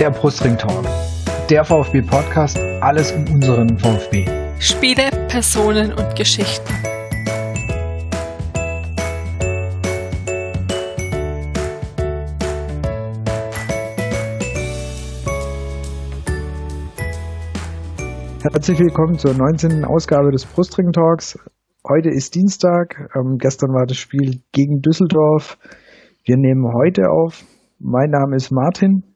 der Brustring Talk, der VfB Podcast, alles um unseren VfB. Spiele, Personen und Geschichten. Herzlich willkommen zur 19. Ausgabe des Brustring Talks. Heute ist Dienstag, ähm, gestern war das Spiel gegen Düsseldorf. Wir nehmen heute auf. Mein Name ist Martin.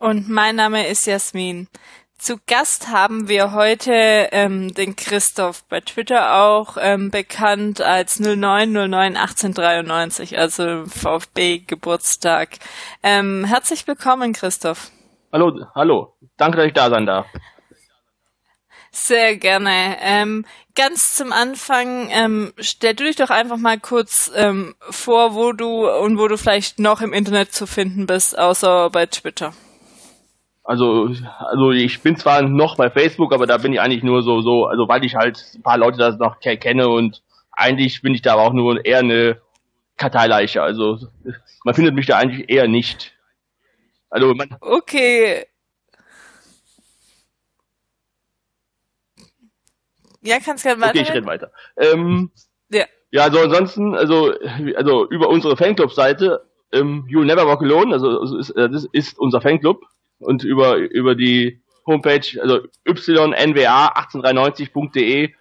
Und mein Name ist Jasmin. Zu Gast haben wir heute ähm, den Christoph, bei Twitter auch ähm, bekannt als 09091893, also VfB Geburtstag. Ähm, herzlich willkommen, Christoph. Hallo, hallo. Danke, dass ich da sein darf. Sehr gerne. Ähm, ganz zum Anfang, ähm, stell du dich doch einfach mal kurz ähm, vor, wo du und wo du vielleicht noch im Internet zu finden bist, außer bei Twitter. Also, also ich bin zwar noch bei Facebook, aber da bin ich eigentlich nur so, so, also weil ich halt ein paar Leute das noch kenne und eigentlich bin ich da aber auch nur eher eine Karteileiche. Also man findet mich da eigentlich eher nicht. Also man. Okay, Ja, kannst gerne weiter. Okay, ich rede weiter. Ähm, ja. Ja, also ansonsten, also, also über unsere Fanclub-Seite, ähm, You'll Never Walk Alone, also ist, äh, das ist unser Fanclub und über über die Homepage, also ynnwa1893.de,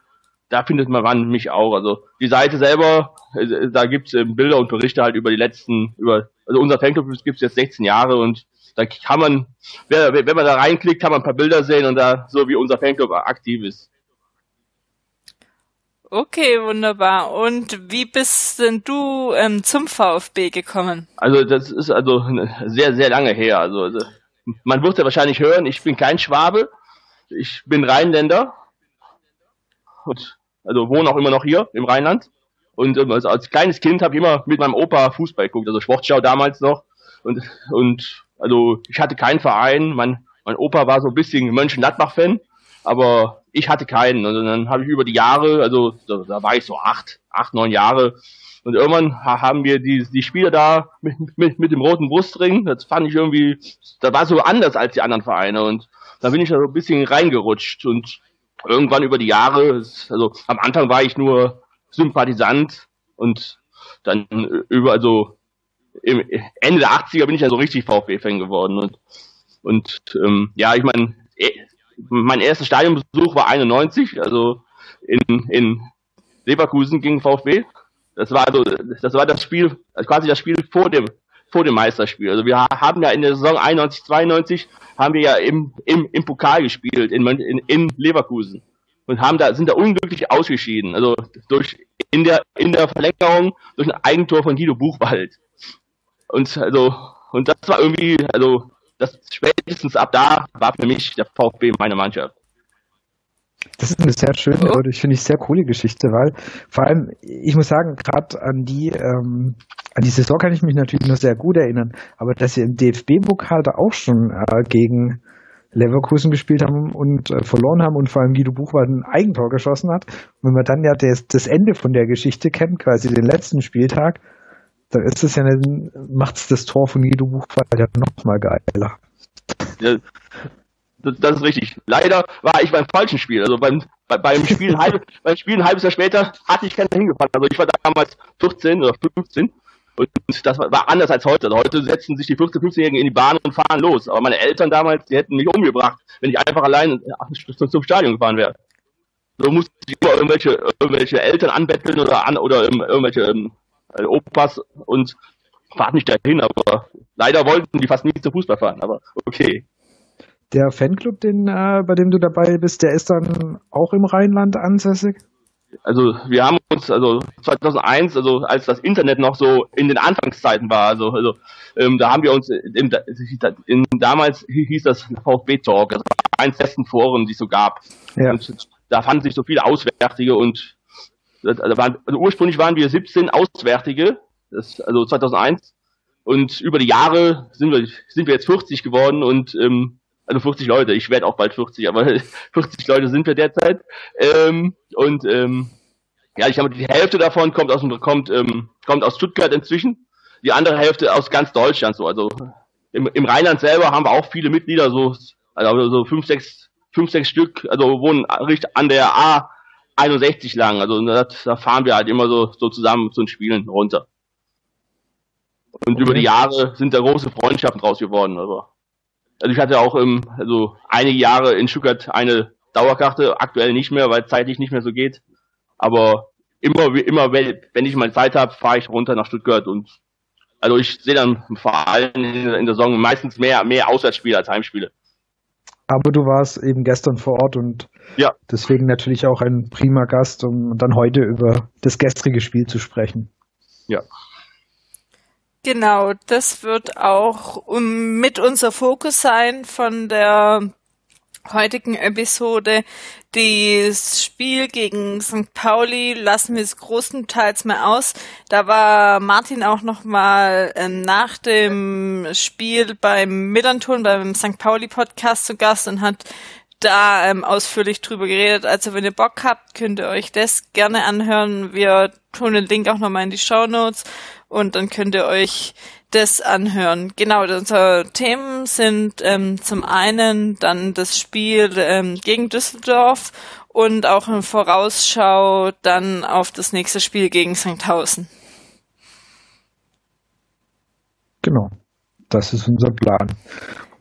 da findet man mich auch. Also die Seite selber, äh, da gibt's äh, Bilder und Berichte halt über die letzten, über also unser Fanclub gibt's jetzt 16 Jahre und da kann man, wenn man da reinklickt, kann man ein paar Bilder sehen und da so wie unser Fanclub aktiv ist. Okay, wunderbar. Und wie bist denn du ähm, zum VfB gekommen? Also das ist also sehr, sehr lange her. Also, also man wird ja wahrscheinlich hören, ich bin kein Schwabe, ich bin Rheinländer und also wohne auch immer noch hier im Rheinland. Und also als kleines Kind habe ich immer mit meinem Opa Fußball geguckt, also Sportschau damals noch. Und, und also ich hatte keinen Verein, mein, mein Opa war so ein bisschen Mönchengladbach-Fan, aber ich hatte keinen. Und dann habe ich über die Jahre, also da, da, war ich so acht, acht, neun Jahre. Und irgendwann haben wir die, die Spieler da mit, mit, mit dem roten Brustring. Das fand ich irgendwie, da war so anders als die anderen Vereine. Und da bin ich da so ein bisschen reingerutscht. Und irgendwann über die Jahre, also am Anfang war ich nur Sympathisant und dann über, also im Ende der 80er bin ich ja so richtig VfB-Fan geworden. Und, und ähm, ja, ich meine, mein erster Stadionbesuch war 91, also in, in Leverkusen gegen VfB. Das war also, das war das Spiel, quasi das Spiel vor dem, vor dem Meisterspiel. Also wir haben ja in der Saison 91, 92 haben wir ja im, im, im Pokal gespielt in, in, in Leverkusen und haben da, sind da unglücklich ausgeschieden. Also durch, in der, in der Verlängerung durch ein Eigentor von Guido Buchwald. Und also, und das war irgendwie, also das spätestens ab da war für mich der VfB meine Mannschaft. Das ist eine sehr schöne oder ich finde ich sehr coole Geschichte, weil vor allem, ich muss sagen, gerade an die ähm, an die Saison kann ich mich natürlich noch sehr gut erinnern, aber dass sie im DFB-Pokal da auch schon äh, gegen Leverkusen gespielt haben und äh, verloren haben und vor allem Guido Buchwald ein Eigentor geschossen hat. Und wenn man dann ja das, das Ende von der Geschichte kennt, quasi den letzten Spieltag, dann ist es ja macht es das Tor von Guido Buchwald ja noch mal geiler. Ja, das, ist richtig. Leider war ich beim falschen Spiel. Also beim, bei, beim Spiel halb, beim Spiel ein halbes Jahr später hatte ich keinen hingefallen. Also ich war damals 14 oder 15 und das war, anders als heute. Also heute setzen sich die 14-, 15-Jährigen in die Bahn und fahren los. Aber meine Eltern damals, die hätten mich umgebracht, wenn ich einfach allein zum Stadion gefahren wäre. So musste ich immer irgendwelche, irgendwelche Eltern anbetteln oder an, oder irgendwelche ähm, äh, Opas und fahrt nicht dahin, aber leider wollten die fast nie zu Fußball fahren, aber okay. Der Fanclub, den, äh, bei dem du dabei bist, der ist dann auch im Rheinland ansässig? Also wir haben uns, also 2001, also als das Internet noch so in den Anfangszeiten war, also, also ähm, da haben wir uns, in, in, damals hieß das VfB Talk, also eins der besten Foren, die es so gab. Ja. Und da fanden sich so viele Auswärtige und also, waren, also ursprünglich waren wir 17 Auswärtige, das, also 2001. Und über die Jahre sind wir, sind wir jetzt 40 geworden und ähm, also 40 Leute, ich werde auch bald 40, aber 40 Leute sind wir derzeit. Ähm, und ähm, ja, ich habe die Hälfte davon kommt aus kommt ähm, kommt aus Stuttgart inzwischen, die andere Hälfte aus ganz Deutschland so. Also im, im Rheinland selber haben wir auch viele Mitglieder, so, also so fünf, sechs, fünf, sechs Stück, also wohnen richtig an der A 61 lang. Also das, da fahren wir halt immer so, so zusammen zu den Spielen runter. Und okay. über die Jahre sind da große Freundschaften draus geworden. Also, also ich hatte auch im, also einige Jahre in Stuttgart eine Dauerkarte, aktuell nicht mehr, weil es zeitlich nicht mehr so geht. Aber immer, immer, wenn ich mal Zeit habe, fahre ich runter nach Stuttgart und also ich sehe dann vor allem in der Saison meistens mehr, mehr Auswärtsspiele als Heimspiele. Aber du warst eben gestern vor Ort und ja. deswegen natürlich auch ein prima Gast, um dann heute über das gestrige Spiel zu sprechen. Ja. Genau, das wird auch mit unser Fokus sein von der heutigen Episode. Das Spiel gegen St. Pauli lassen wir es großenteils mal aus. Da war Martin auch noch mal ähm, nach dem Spiel beim Millanton, beim St. Pauli Podcast zu Gast und hat da ähm, ausführlich drüber geredet. Also wenn ihr Bock habt, könnt ihr euch das gerne anhören. Wir tun den Link auch nochmal in die Show Notes und dann könnt ihr euch das anhören. Genau, unsere Themen sind ähm, zum einen dann das Spiel ähm, gegen Düsseldorf und auch eine Vorausschau dann auf das nächste Spiel gegen St. Genau, das ist unser Plan.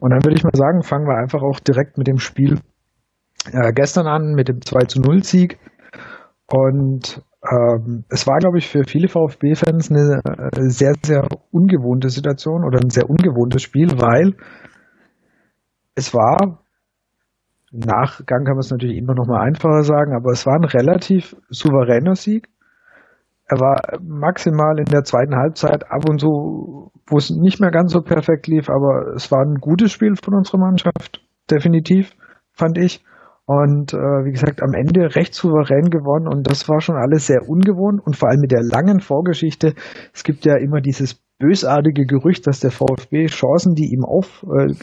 Und dann würde ich mal sagen, fangen wir einfach auch direkt mit dem Spiel äh, gestern an, mit dem 2 zu 0 Sieg. Und ähm, es war, glaube ich, für viele VfB-Fans eine äh, sehr, sehr ungewohnte Situation oder ein sehr ungewohntes Spiel, weil es war, im Nachgang kann man es natürlich immer noch mal einfacher sagen, aber es war ein relativ souveräner Sieg. Er war maximal in der zweiten Halbzeit ab und zu, wo es nicht mehr ganz so perfekt lief, aber es war ein gutes Spiel von unserer Mannschaft, definitiv, fand ich. Und äh, wie gesagt, am Ende recht souverän gewonnen und das war schon alles sehr ungewohnt und vor allem mit der langen Vorgeschichte. Es gibt ja immer dieses bösartige Gerücht, dass der VfB Chancen, die ihm auf äh,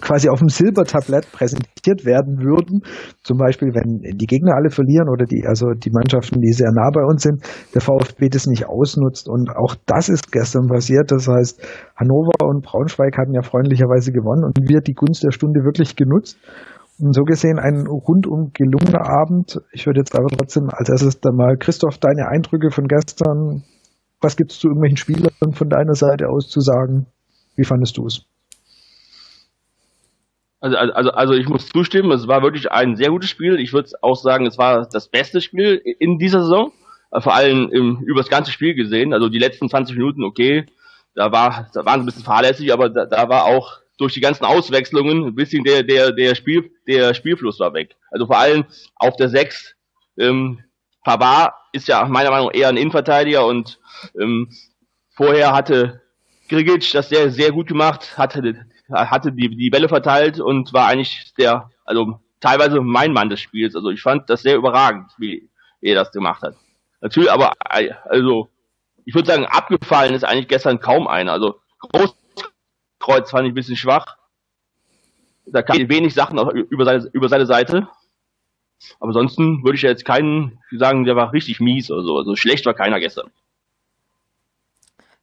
quasi auf dem Silbertablett präsentiert werden würden, zum Beispiel wenn die Gegner alle verlieren oder die also die Mannschaften, die sehr nah bei uns sind, der VfB das nicht ausnutzt und auch das ist gestern passiert. Das heißt, Hannover und Braunschweig hatten ja freundlicherweise gewonnen und wir die Gunst der Stunde wirklich genutzt so gesehen ein rundum gelungener Abend. Ich würde jetzt aber trotzdem als erstes dann mal, Christoph, deine Eindrücke von gestern. Was gibt es zu irgendwelchen Spielern von deiner Seite aus zu sagen? Wie fandest du es? Also, also, also ich muss zustimmen, es war wirklich ein sehr gutes Spiel. Ich würde auch sagen, es war das beste Spiel in dieser Saison. Vor allem im, über das ganze Spiel gesehen. Also die letzten 20 Minuten, okay, da war, da waren sie ein bisschen fahrlässig, aber da, da war auch durch die ganzen Auswechslungen ein bisschen der, der, der, Spiel, der Spielfluss war weg. Also vor allem auf der 6, ähm, Pavard ist ja meiner Meinung nach eher ein Innenverteidiger und ähm, vorher hatte Grigic das sehr, sehr gut gemacht, hatte, hatte die, die Bälle verteilt und war eigentlich der, also teilweise mein Mann des Spiels. Also ich fand das sehr überragend, wie, er das gemacht hat. Natürlich, aber also ich würde sagen, abgefallen ist eigentlich gestern kaum einer. Also groß Kreuz fand ich ein bisschen schwach. Da kam wenig Sachen über seine, über seine Seite. Aber ansonsten würde ich jetzt keinen sagen, der war richtig mies oder so. Also schlecht war keiner gestern.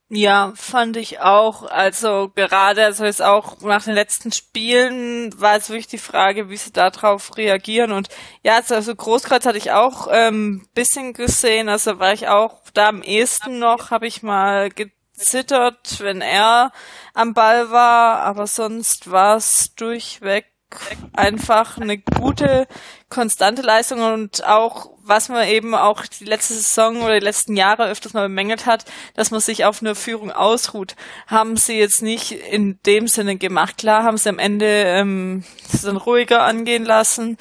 Ja, fand ich auch. Also gerade, also jetzt auch nach den letzten Spielen war es wirklich die Frage, wie sie darauf reagieren. Und ja, also, also Großkreuz hatte ich auch ähm, bisschen gesehen. Also war ich auch da am ehesten noch, habe ich mal gezittert, wenn er am Ball war, aber sonst war es durchweg einfach eine gute, konstante Leistung und auch, was man eben auch die letzte Saison oder die letzten Jahre öfters mal bemängelt hat, dass man sich auf eine Führung ausruht, haben sie jetzt nicht in dem Sinne gemacht. Klar haben sie am Ende ähm, dann ruhiger angehen lassen,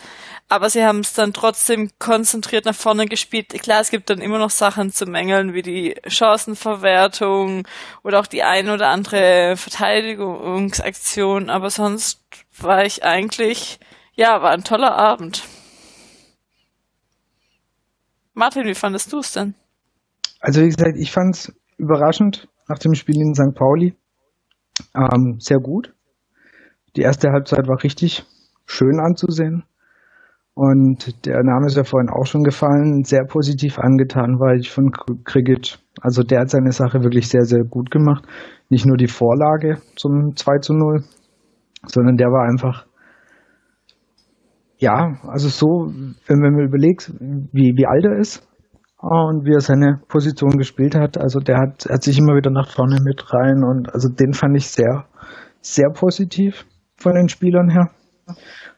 aber sie haben es dann trotzdem konzentriert nach vorne gespielt. Klar, es gibt dann immer noch Sachen zu mängeln, wie die Chancenverwertung oder auch die ein oder andere Verteidigungsaktion, aber sonst war ich eigentlich, ja, war ein toller Abend. Martin, wie fandest du es denn? Also wie gesagt, ich fand es überraschend nach dem Spiel in St. Pauli. Ähm, sehr gut. Die erste Halbzeit war richtig schön anzusehen. Und der Name ist ja vorhin auch schon gefallen, sehr positiv angetan war ich von Krigic. Also der hat seine Sache wirklich sehr, sehr gut gemacht. Nicht nur die Vorlage zum 2 zu 0, sondern der war einfach, ja, also so, wenn man überlegt, wie, wie alt er ist und wie er seine Position gespielt hat, also der hat, hat sich immer wieder nach vorne mit rein und also den fand ich sehr, sehr positiv von den Spielern her.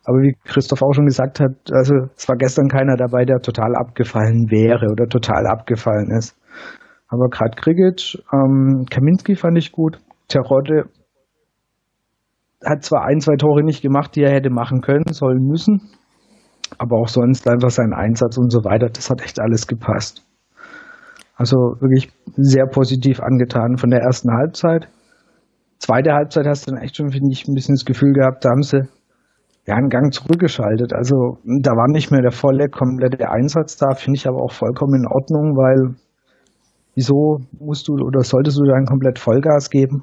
Aber wie Christoph auch schon gesagt hat, also es war gestern keiner dabei, der total abgefallen wäre oder total abgefallen ist. Aber gerade Krigic, ähm, Kaminski fand ich gut. Terodde hat zwar ein, zwei Tore nicht gemacht, die er hätte machen können, sollen müssen. Aber auch sonst einfach sein Einsatz und so weiter, das hat echt alles gepasst. Also wirklich sehr positiv angetan von der ersten Halbzeit. Zweite Halbzeit hast du dann echt schon, finde ich, ein bisschen das Gefühl gehabt, da haben sie ja, einen Gang zurückgeschaltet. Also da war nicht mehr der volle, komplette Einsatz da, finde ich aber auch vollkommen in Ordnung, weil wieso musst du oder solltest du dann komplett Vollgas geben?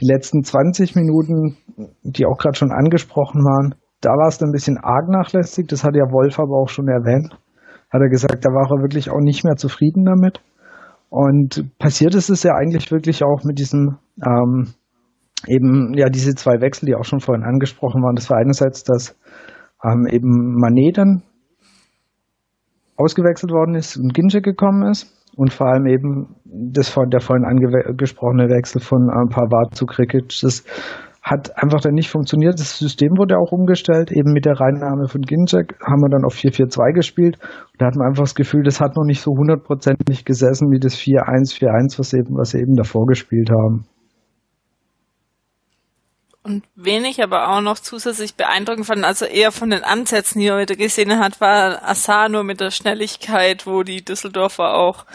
Die letzten 20 Minuten, die auch gerade schon angesprochen waren, da war es ein bisschen arg nachlässig. Das hat ja Wolf aber auch schon erwähnt. Hat er gesagt, da war er wirklich auch nicht mehr zufrieden damit. Und passiert ist es ja eigentlich wirklich auch mit diesem ähm, eben ja diese zwei Wechsel, die auch schon vorhin angesprochen waren. Das war einerseits, dass ähm, eben Manet dann ausgewechselt worden ist und Ginche gekommen ist und vor allem eben das der vorhin angesprochene Wechsel von äh, Pavard zu Krikic. Das hat einfach dann nicht funktioniert. Das System wurde auch umgestellt. Eben mit der Reinnahme von Ginczek haben wir dann auf 4-4-2 gespielt. Und da hat man einfach das Gefühl, das hat noch nicht so hundertprozentig gesessen wie das 4-1-4-1, was eben, was sie eben davor gespielt haben. Und wen ich aber auch noch zusätzlich beeindruckend fand, also eher von den Ansätzen, die man wieder gesehen hat, war Asano mit der Schnelligkeit, wo die Düsseldorfer auch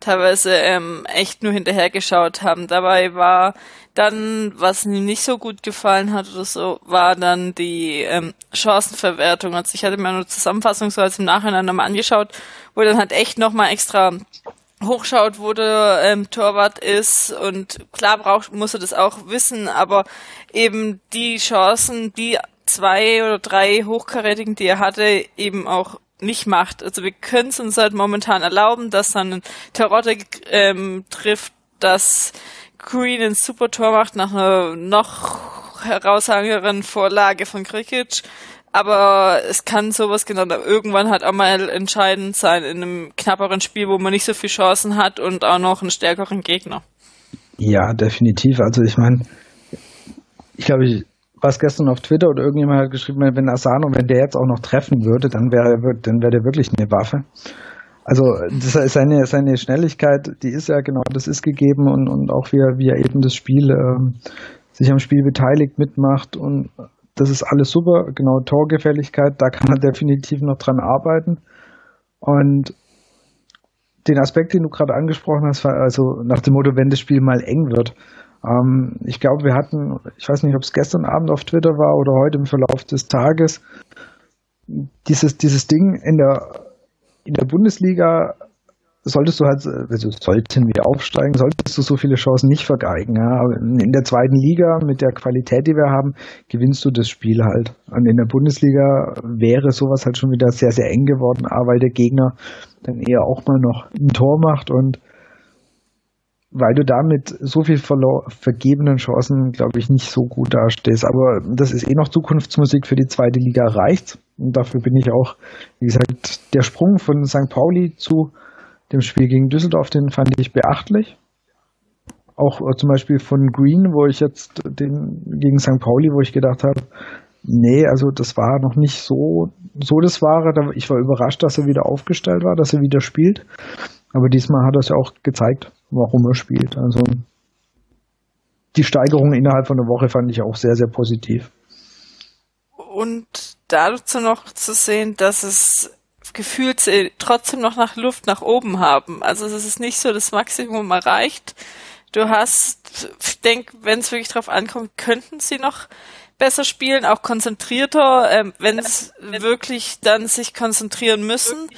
teilweise ähm, echt nur hinterhergeschaut haben. Dabei war dann, was mir nicht so gut gefallen hat oder so, war dann die ähm, Chancenverwertung. Also ich hatte mir nur Zusammenfassung so als im Nachhinein nochmal angeschaut, wo dann halt echt nochmal extra hochschaut, wo der ähm, Torwart ist und klar braucht, muss er das auch wissen, aber eben die Chancen, die zwei oder drei Hochkarätigen, die er hatte, eben auch nicht macht. Also wir können es uns halt momentan erlauben, dass dann ein Terodde ähm, trifft, dass Green ein super Tor macht nach einer noch herausragenderen Vorlage von Krikic aber es kann sowas genau irgendwann halt auch mal entscheidend sein in einem knapperen Spiel, wo man nicht so viele Chancen hat und auch noch einen stärkeren Gegner. Ja, definitiv. Also ich meine, ich glaube, ich war es gestern auf Twitter oder irgendjemand hat geschrieben, wenn Asano, wenn der jetzt auch noch treffen würde, dann wäre dann wäre der wirklich eine Waffe. Also das ist seine, seine Schnelligkeit, die ist ja genau, das ist gegeben und, und auch wie er, wie er eben das Spiel ähm, sich am Spiel beteiligt, mitmacht und das ist alles super, genau Torgefälligkeit, da kann er definitiv noch dran arbeiten. Und den Aspekt, den du gerade angesprochen hast, also nach dem Motto, wenn das Spiel mal eng wird. Ähm, ich glaube, wir hatten, ich weiß nicht, ob es gestern Abend auf Twitter war oder heute im Verlauf des Tages, dieses, dieses Ding in der, in der Bundesliga solltest du halt, also sollten wir aufsteigen, solltest du so viele Chancen nicht vergeigen. Ja. In der zweiten Liga mit der Qualität, die wir haben, gewinnst du das Spiel halt. Und in der Bundesliga wäre sowas halt schon wieder sehr, sehr eng geworden, weil der Gegner dann eher auch mal noch ein Tor macht und weil du damit so viel vergebenen Chancen, glaube ich, nicht so gut dastehst. Aber das ist eh noch Zukunftsmusik für die zweite Liga reicht. Und dafür bin ich auch, wie gesagt, der Sprung von St. Pauli zu dem Spiel gegen Düsseldorf, den fand ich beachtlich. Auch äh, zum Beispiel von Green, wo ich jetzt den gegen St. Pauli, wo ich gedacht habe, nee, also das war noch nicht so, so das Wahre. Ich war überrascht, dass er wieder aufgestellt war, dass er wieder spielt. Aber diesmal hat er es ja auch gezeigt, warum er spielt. Also die Steigerung innerhalb von einer Woche fand ich auch sehr, sehr positiv. Und dazu noch zu sehen, dass es gefühlt äh, trotzdem noch nach Luft nach oben haben. Also es ist nicht so das Maximum erreicht. Du hast, ich denke, wenn es wirklich drauf ankommt, könnten sie noch besser spielen, auch konzentrierter, ähm, wenn es wirklich dann sich konzentrieren müssen.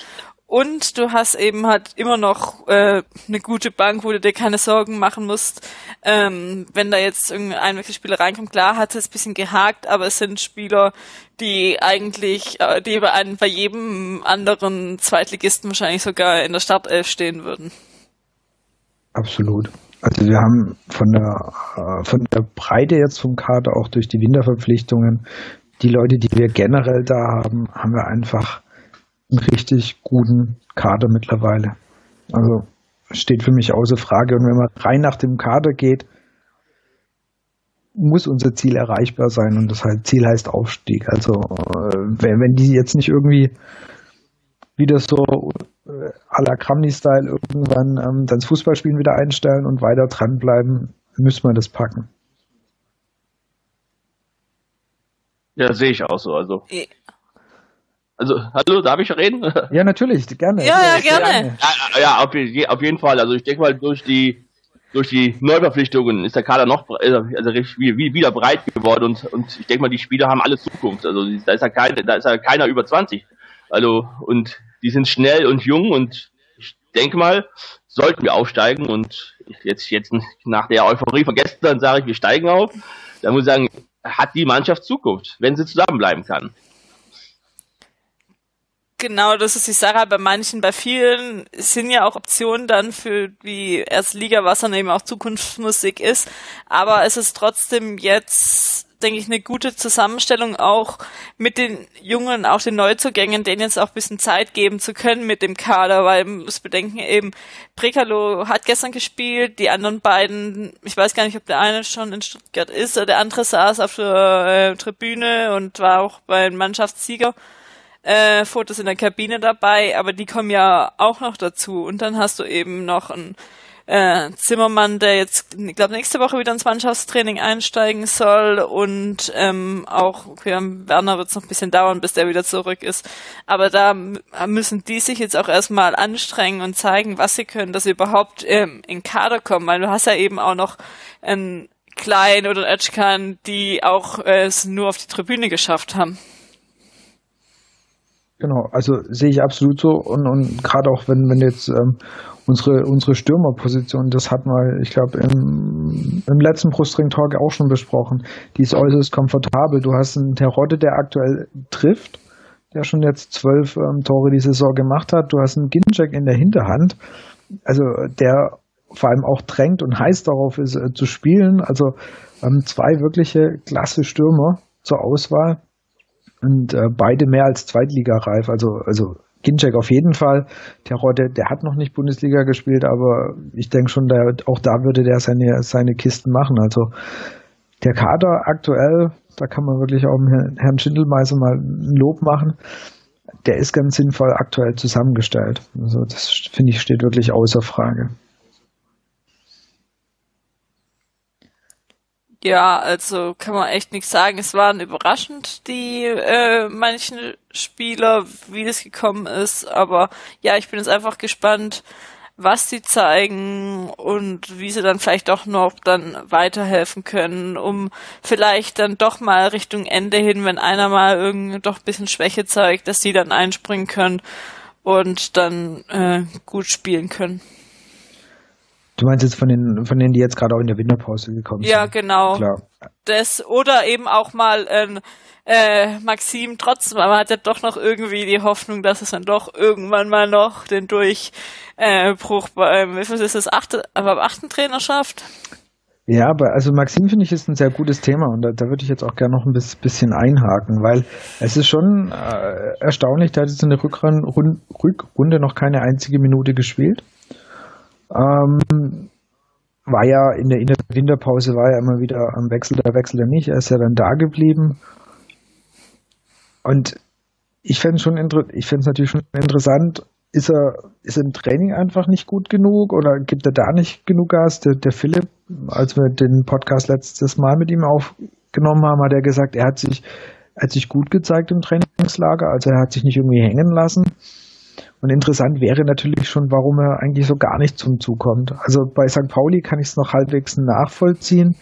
Und du hast eben halt immer noch äh, eine gute Bank, wo du dir keine Sorgen machen musst. Ähm, wenn da jetzt irgendein Wechselspieler reinkommt, klar hat es ein bisschen gehakt, aber es sind Spieler, die eigentlich, äh, die bei, einem, bei jedem anderen Zweitligisten wahrscheinlich sogar in der Startelf stehen würden. Absolut. Also wir haben von der, äh, von der Breite jetzt vom Kader, auch durch die Winterverpflichtungen, die Leute, die wir generell da haben, haben wir einfach einen richtig guten Kader mittlerweile. Also steht für mich außer Frage. Und wenn man rein nach dem Kader geht, muss unser Ziel erreichbar sein und das Ziel heißt Aufstieg. Also äh, wenn, wenn die jetzt nicht irgendwie wieder so äh, à la Kramny-Style irgendwann ähm, dann das Fußballspielen wieder einstellen und weiter dranbleiben, müssen wir das packen. Ja, sehe ich auch so. Also also, hallo, darf ich reden? Ja, natürlich, gerne. Ja, ja, gerne. Ja, ja auf, auf, jeden Fall. Also ich denke mal, durch die durch die Neuverpflichtungen ist der Kader noch also wieder breit geworden und, und ich denke mal, die Spieler haben alle Zukunft. Also da ist ja kein, da ist ja keiner über 20. Also und die sind schnell und jung und ich denke mal, sollten wir aufsteigen und jetzt jetzt nach der Euphorie von gestern sage ich, wir steigen auf. Da muss ich sagen, hat die Mannschaft Zukunft, wenn sie zusammenbleiben kann. Genau, das ist die Sache. Bei manchen, bei vielen sind ja auch Optionen dann für wie erst Liga, was dann eben auch Zukunftsmusik ist. Aber es ist trotzdem jetzt, denke ich, eine gute Zusammenstellung auch mit den Jungen, auch den Neuzugängen, denen jetzt auch ein bisschen Zeit geben zu können mit dem Kader, weil man muss bedenken eben, Prekalo hat gestern gespielt, die anderen beiden, ich weiß gar nicht, ob der eine schon in Stuttgart ist, oder der andere saß auf der äh, Tribüne und war auch beim Mannschaftssieger äh, Fotos in der Kabine dabei, aber die kommen ja auch noch dazu. Und dann hast du eben noch einen äh, Zimmermann, der jetzt, ich glaube, nächste Woche wieder ins Mannschaftstraining einsteigen soll und ähm, auch okay, Werner wird es noch ein bisschen dauern, bis der wieder zurück ist. Aber da müssen die sich jetzt auch erstmal anstrengen und zeigen, was sie können, dass sie überhaupt ähm, in Kader kommen, weil du hast ja eben auch noch einen Klein oder Edgekan, die auch äh, es nur auf die Tribüne geschafft haben. Genau, also sehe ich absolut so und, und gerade auch wenn, wenn jetzt ähm, unsere, unsere Stürmerposition, das hat man, ich glaube, im, im letzten Brustring-Talk auch schon besprochen, die ist äußerst komfortabel. Du hast einen Terodde, der aktuell trifft, der schon jetzt zwölf ähm, Tore die Saison gemacht hat. Du hast einen Ginczek in der Hinterhand, also der vor allem auch drängt und heiß darauf ist äh, zu spielen. Also ähm, zwei wirkliche klasse Stürmer zur Auswahl und äh, beide mehr als Zweitligareif. Also, also Ginczek auf jeden Fall. Terodde, der hat noch nicht Bundesliga gespielt, aber ich denke schon, der, auch da würde der seine, seine Kisten machen. Also der Kader aktuell, da kann man wirklich auch Herrn Schindelmeiser mal ein Lob machen. Der ist ganz sinnvoll aktuell zusammengestellt. Also das finde ich steht wirklich außer Frage. Ja, also kann man echt nichts sagen. Es waren überraschend die äh, manchen Spieler, wie das gekommen ist. Aber ja, ich bin jetzt einfach gespannt, was sie zeigen und wie sie dann vielleicht doch noch dann weiterhelfen können, um vielleicht dann doch mal Richtung Ende hin, wenn einer mal irgendwie doch ein bisschen Schwäche zeigt, dass sie dann einspringen können und dann äh, gut spielen können. Du meinst jetzt von den, von denen, die jetzt gerade auch in der Winterpause gekommen ja, sind? Ja, genau. Klar. Das, oder eben auch mal äh, äh, Maxim trotzdem, aber man hat ja doch noch irgendwie die Hoffnung, dass es dann doch irgendwann mal noch den Durchbruch äh, beim, wie viel ist das, achte, aber beim achten Trainer schafft. Ja, aber also Maxim finde ich ist ein sehr gutes Thema und da, da würde ich jetzt auch gerne noch ein bisschen einhaken, weil es ist schon äh, erstaunlich, da hat jetzt in der Rückrunde noch keine einzige Minute gespielt. Ähm, war ja in der, in der Winterpause war ja immer wieder am Wechsel, der Wechsel er nicht, er ist ja dann da geblieben. Und ich fände ich fände es natürlich schon interessant, ist er, ist er im Training einfach nicht gut genug oder gibt er da nicht genug Gas? Der, der Philipp, als wir den Podcast letztes Mal mit ihm aufgenommen haben, hat er gesagt, er hat sich, er hat sich gut gezeigt im Trainingslager, also er hat sich nicht irgendwie hängen lassen. Und interessant wäre natürlich schon, warum er eigentlich so gar nicht zum Zug kommt. Also bei St. Pauli kann ich es noch halbwegs nachvollziehen.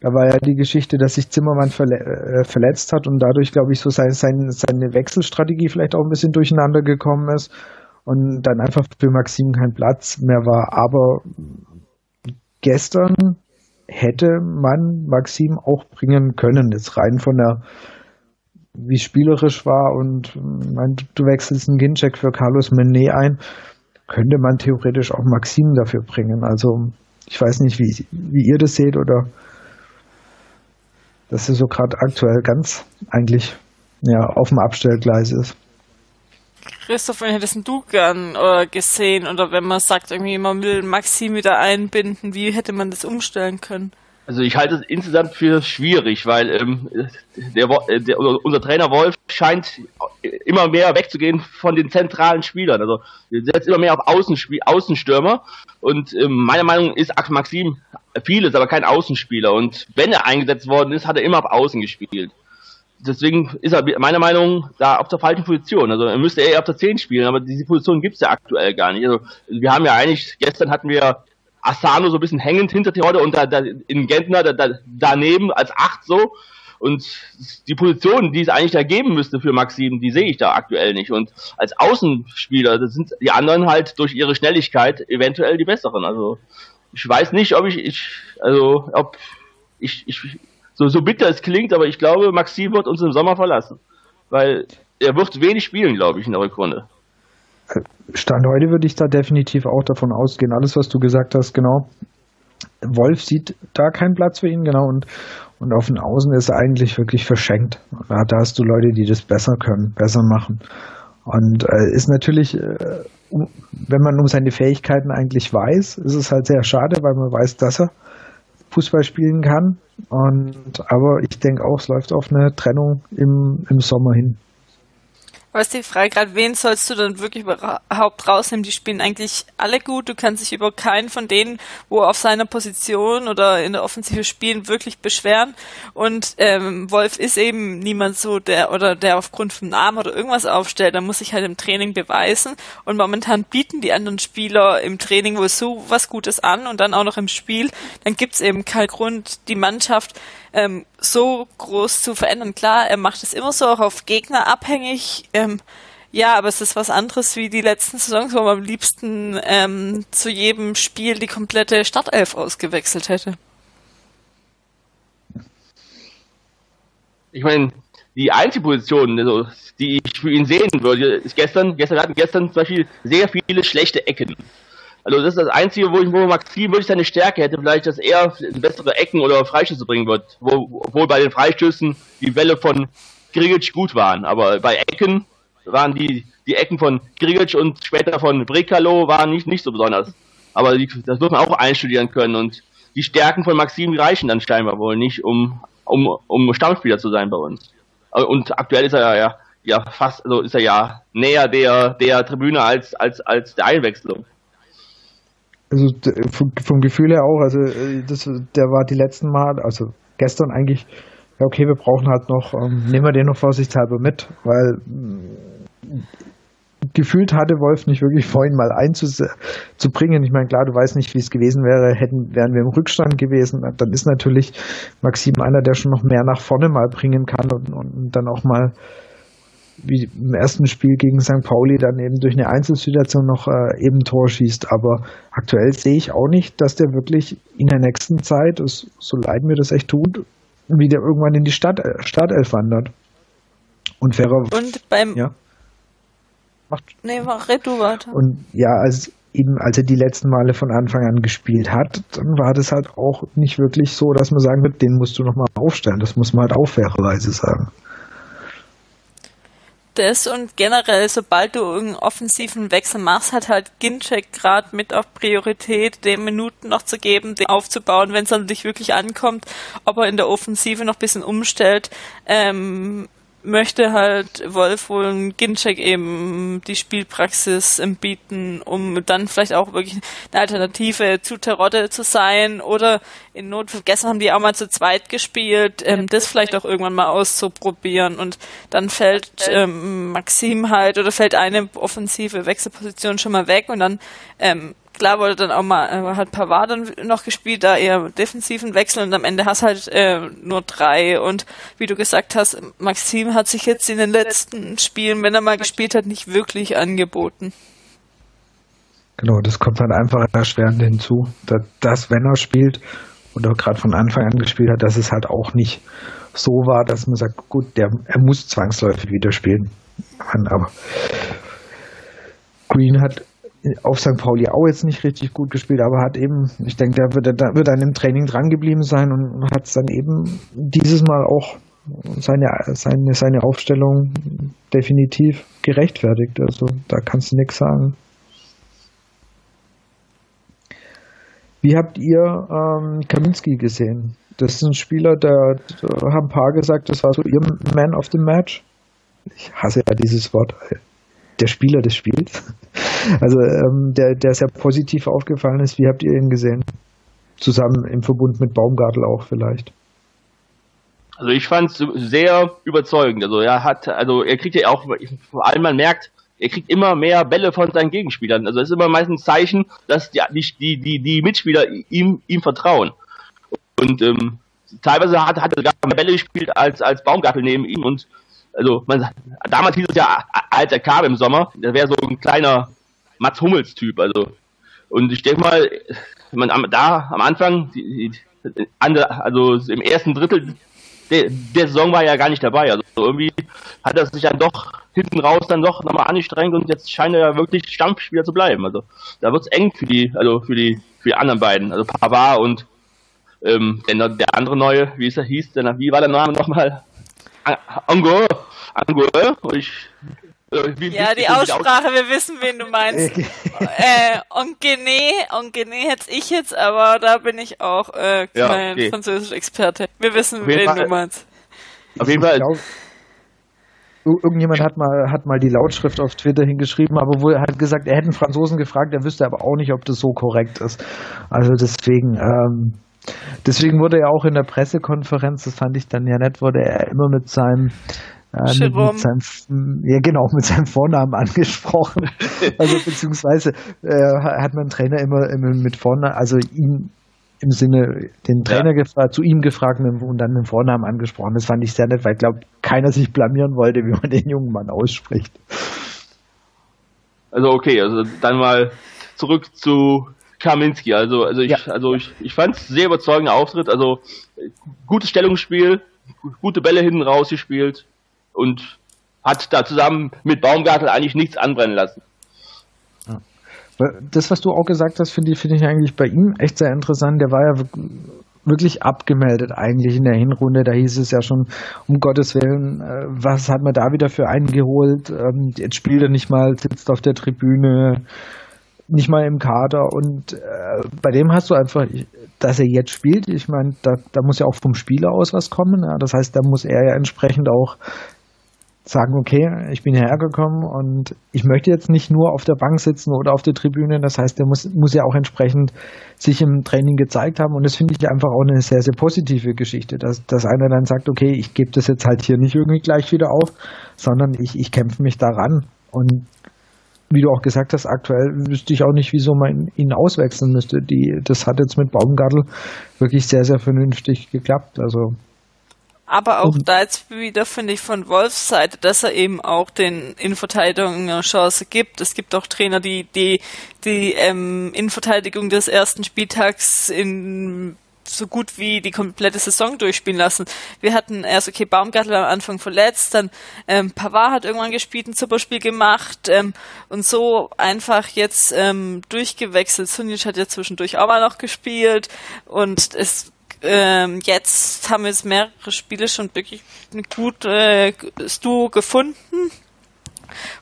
Da war ja die Geschichte, dass sich Zimmermann verle äh, verletzt hat und dadurch, glaube ich, so sein, sein, seine Wechselstrategie vielleicht auch ein bisschen durcheinander gekommen ist. und dann einfach für Maxim kein Platz mehr war. Aber gestern hätte man Maxim auch bringen können, jetzt rein von der wie spielerisch war und mein, du wechselst einen Ginczek für Carlos Menet ein, könnte man theoretisch auch Maxim dafür bringen. Also ich weiß nicht, wie, wie ihr das seht oder dass er so gerade aktuell ganz eigentlich ja, auf dem Abstellgleis ist. Christoph, wen hättest du gern äh, gesehen? Oder wenn man sagt, irgendwie man will Maxim wieder einbinden, wie hätte man das umstellen können? Also ich halte es insgesamt für schwierig, weil ähm, der, äh, der, unser Trainer Wolf scheint immer mehr wegzugehen von den zentralen Spielern. Also er setzt immer mehr auf Außenspiel, Außenstürmer und ähm, meiner Meinung nach ist Maxim vieles, aber kein Außenspieler. Und wenn er eingesetzt worden ist, hat er immer auf Außen gespielt. Deswegen ist er meiner Meinung nach da auf der falschen Position. Also er müsste eher auf der 10 spielen, aber diese Position gibt es ja aktuell gar nicht. Also wir haben ja eigentlich, gestern hatten wir Asano so ein bisschen hängend hinter Terodde und da, da in Gentner da, da, daneben als Acht so. Und die Position, die es eigentlich da geben müsste für Maxim, die sehe ich da aktuell nicht. Und als Außenspieler, sind die anderen halt durch ihre Schnelligkeit eventuell die besseren. Also ich weiß nicht, ob ich, ich also ob ich, ich so, so bitter es klingt, aber ich glaube, Maxim wird uns im Sommer verlassen. Weil er wird wenig spielen, glaube ich, in der Rückrunde. Stand heute würde ich da definitiv auch davon ausgehen. Alles, was du gesagt hast, genau. Wolf sieht da keinen Platz für ihn, genau, und, und auf den Außen ist er eigentlich wirklich verschenkt. Da, da hast du Leute, die das besser können, besser machen. Und äh, ist natürlich, äh, wenn man um seine Fähigkeiten eigentlich weiß, ist es halt sehr schade, weil man weiß, dass er Fußball spielen kann. Und aber ich denke auch, es läuft auf eine Trennung im, im Sommer hin. Was die Frage gerade, wen sollst du dann wirklich überhaupt rausnehmen? Die spielen eigentlich alle gut. Du kannst dich über keinen von denen, wo auf seiner Position oder in der Offensive spielen, wirklich beschweren. Und ähm, Wolf ist eben niemand so, der oder der aufgrund vom Namen oder irgendwas aufstellt. Da muss sich halt im Training beweisen. Und momentan bieten die anderen Spieler im Training wohl so was Gutes an und dann auch noch im Spiel. Dann gibt's eben keinen Grund, die Mannschaft ähm, so groß zu verändern. Klar, er macht es immer so auch auf Gegner abhängig. Ähm, ja, aber es ist was anderes wie die letzten Saisons, wo man am liebsten ähm, zu jedem Spiel die komplette Startelf ausgewechselt hätte. Ich meine, die einzige Position, also, die ich für ihn sehen würde, ist gestern, gestern hatten gestern zum Beispiel sehr viele schlechte Ecken. Also das ist das Einzige, wo ich wo Maxim wirklich seine Stärke hätte, vielleicht, dass er bessere Ecken oder Freistöße bringen wird. Wo, obwohl bei den Freistößen die Welle von Grigic gut waren. Aber bei Ecken waren die, die Ecken von Grigic und später von Brekalo waren nicht, nicht so besonders. Aber die, das wird man auch einstudieren können und die Stärken von Maxim reichen dann scheinbar wohl nicht, um, um, um Stammspieler zu sein bei uns. Und aktuell ist er ja, ja fast, also ist er ja näher der, der Tribüne als, als, als der Einwechslung. Also vom, Gefühl her auch, also äh, das, der war die letzten Mal, also gestern eigentlich, ja okay, wir brauchen halt noch, ähm, nehmen wir den noch vorsichtshalber mit, weil äh, gefühlt hatte Wolf nicht wirklich vor, ihn mal einzubringen. Ich meine, klar, du weißt nicht, wie es gewesen wäre, hätten, wären wir im Rückstand gewesen. Dann ist natürlich Maxim einer, der schon noch mehr nach vorne mal bringen kann und, und dann auch mal wie im ersten Spiel gegen St. Pauli dann eben durch eine Einzelsituation noch äh, eben Tor schießt. Aber aktuell sehe ich auch nicht, dass der wirklich in der nächsten Zeit, so leid mir das echt tut, wieder irgendwann in die Stadt, äh, Startelf wandert. Und fairer. Und beim. Ja. Macht, nee, mach du weiter. Und ja, als eben, als er die letzten Male von Anfang an gespielt hat, dann war das halt auch nicht wirklich so, dass man sagen wird, den musst du nochmal aufstellen. Das muss man halt auch fairerweise sagen das und generell, sobald du irgendeinen offensiven Wechsel machst, hat halt Ginczek gerade mit auf Priorität, den Minuten noch zu geben, den aufzubauen, wenn es dann dich wirklich ankommt, ob er in der Offensive noch bisschen umstellt. Ähm, möchte halt Wolf und Ginczek eben die Spielpraxis bieten, um dann vielleicht auch wirklich eine Alternative zu Terodde zu sein oder in Not, gestern haben die auch mal zu zweit gespielt, ähm, das vielleicht auch irgendwann mal auszuprobieren. Und dann fällt ähm, Maxim halt oder fällt eine offensive Wechselposition schon mal weg und dann ähm, klar wurde dann auch mal, äh, hat Pavard dann noch gespielt, da eher defensiven Wechsel und am Ende hast halt äh, nur drei und wie du gesagt hast, Maxim hat sich jetzt in den letzten Spielen, wenn er mal gespielt hat, nicht wirklich angeboten. Genau, das kommt dann einfach erschwerend hinzu, dass, dass wenn er spielt oder gerade von Anfang an gespielt hat, dass es halt auch nicht so war, dass man sagt, gut, der, er muss zwangsläufig wieder spielen. Aber Green hat auf St. Pauli auch jetzt nicht richtig gut gespielt, aber hat eben, ich denke, der wird, der wird an dem Training dran geblieben sein und hat es dann eben dieses Mal auch seine, seine, seine Aufstellung definitiv gerechtfertigt. Also da kannst du nichts sagen. Wie habt ihr ähm, Kaminski gesehen? Das ist ein Spieler, der, der haben ein paar gesagt, das war so ihr Man of the Match. Ich hasse ja dieses Wort. Der Spieler des Spiels. Also ähm, der, der sehr positiv aufgefallen ist. Wie habt ihr ihn gesehen? Zusammen im Verbund mit Baumgartel auch vielleicht. Also ich fand es sehr überzeugend. Also er hat, also er kriegt ja auch, vor allem man merkt, er kriegt immer mehr Bälle von seinen Gegenspielern. Also es ist immer meistens ein Zeichen, dass die, die, die, die Mitspieler ihm, ihm vertrauen. Und ähm, teilweise hat, hat er sogar mehr Bälle gespielt als, als Baumgartel neben ihm. Und also man, damals hieß es ja, als er im Sommer, der wäre so ein kleiner Mats Hummels Typ. Also und ich denke mal, man da am Anfang, die, die, also im ersten Drittel der, der Saison war ja gar nicht dabei. Also irgendwie hat er sich dann doch hinten raus dann doch nochmal angestrengt und jetzt scheint er ja wirklich Stammspieler zu bleiben. Also da wird es eng für die, also für die, für die anderen beiden, also Pavard und ähm, der, der andere neue, wie es er hieß, der, wie war der Name nochmal? Ango, Ango, ich äh, ja, die Aussprache, wir wissen, wen du meinst. äh, Ongene, Ongene hätte ich jetzt, aber da bin ich auch äh, ja, kein okay. Französisch-Experte. Wir wissen, wen Fall, du meinst. Auf jeden Fall. Irgendjemand hat mal, hat mal die Lautschrift auf Twitter hingeschrieben, aber wohl hat gesagt, er hätte einen Franzosen gefragt, er wüsste aber auch nicht, ob das so korrekt ist. Also deswegen, ähm, deswegen wurde er auch in der Pressekonferenz, das fand ich dann ja nett, wurde er immer mit seinem äh, mit, mit seinem, ja genau, mit seinem Vornamen angesprochen. also beziehungsweise äh, hat man Trainer immer, immer mit Vornamen, also ihn im Sinne den Trainer ja. gefragt, zu ihm gefragt und dann den Vornamen angesprochen. Das fand ich sehr nett, weil ich glaube, keiner sich blamieren wollte, wie man den jungen Mann ausspricht. Also okay, also dann mal zurück zu Kaminski. Also, also ich, ja. also ich, ich fand es sehr überzeugender Auftritt. Also gutes Stellungsspiel, gute Bälle hinten rausgespielt und hat da zusammen mit Baumgartel eigentlich nichts anbrennen lassen. Das, was du auch gesagt hast, finde ich, finde ich eigentlich bei ihm echt sehr interessant. Der war ja wirklich abgemeldet eigentlich in der Hinrunde. Da hieß es ja schon, um Gottes Willen, äh, was hat man da wieder für einen geholt? Ähm, jetzt spielt er nicht mal, sitzt auf der Tribüne, nicht mal im Kader. Und äh, bei dem hast du einfach, dass er jetzt spielt, ich meine, da, da muss ja auch vom Spieler aus was kommen. Ja. Das heißt, da muss er ja entsprechend auch sagen, okay, ich bin hierher gekommen und ich möchte jetzt nicht nur auf der Bank sitzen oder auf der Tribüne. Das heißt, der muss, muss ja auch entsprechend sich im Training gezeigt haben. Und das finde ich einfach auch eine sehr, sehr positive Geschichte, dass, dass einer dann sagt, okay, ich gebe das jetzt halt hier nicht irgendwie gleich wieder auf, sondern ich, ich kämpfe mich daran. Und wie du auch gesagt hast, aktuell wüsste ich auch nicht, wieso man ihn auswechseln müsste. Die, das hat jetzt mit Baumgartel wirklich sehr, sehr vernünftig geklappt. Also aber auch da jetzt wieder finde ich von Wolfs Seite, dass er eben auch den Innenverteidigungen eine Chance gibt. Es gibt auch Trainer, die die die ähm, Innenverteidigung des ersten Spieltags in so gut wie die komplette Saison durchspielen lassen. Wir hatten erst, okay, Baumgartel am Anfang verletzt, dann ähm, Pavard hat irgendwann gespielt, ein super Spiel gemacht ähm, und so einfach jetzt ähm, durchgewechselt. Sunic hat ja zwischendurch auch mal noch gespielt und es ähm, jetzt haben wir jetzt mehrere Spiele schon wirklich eine gute äh, Stu gefunden,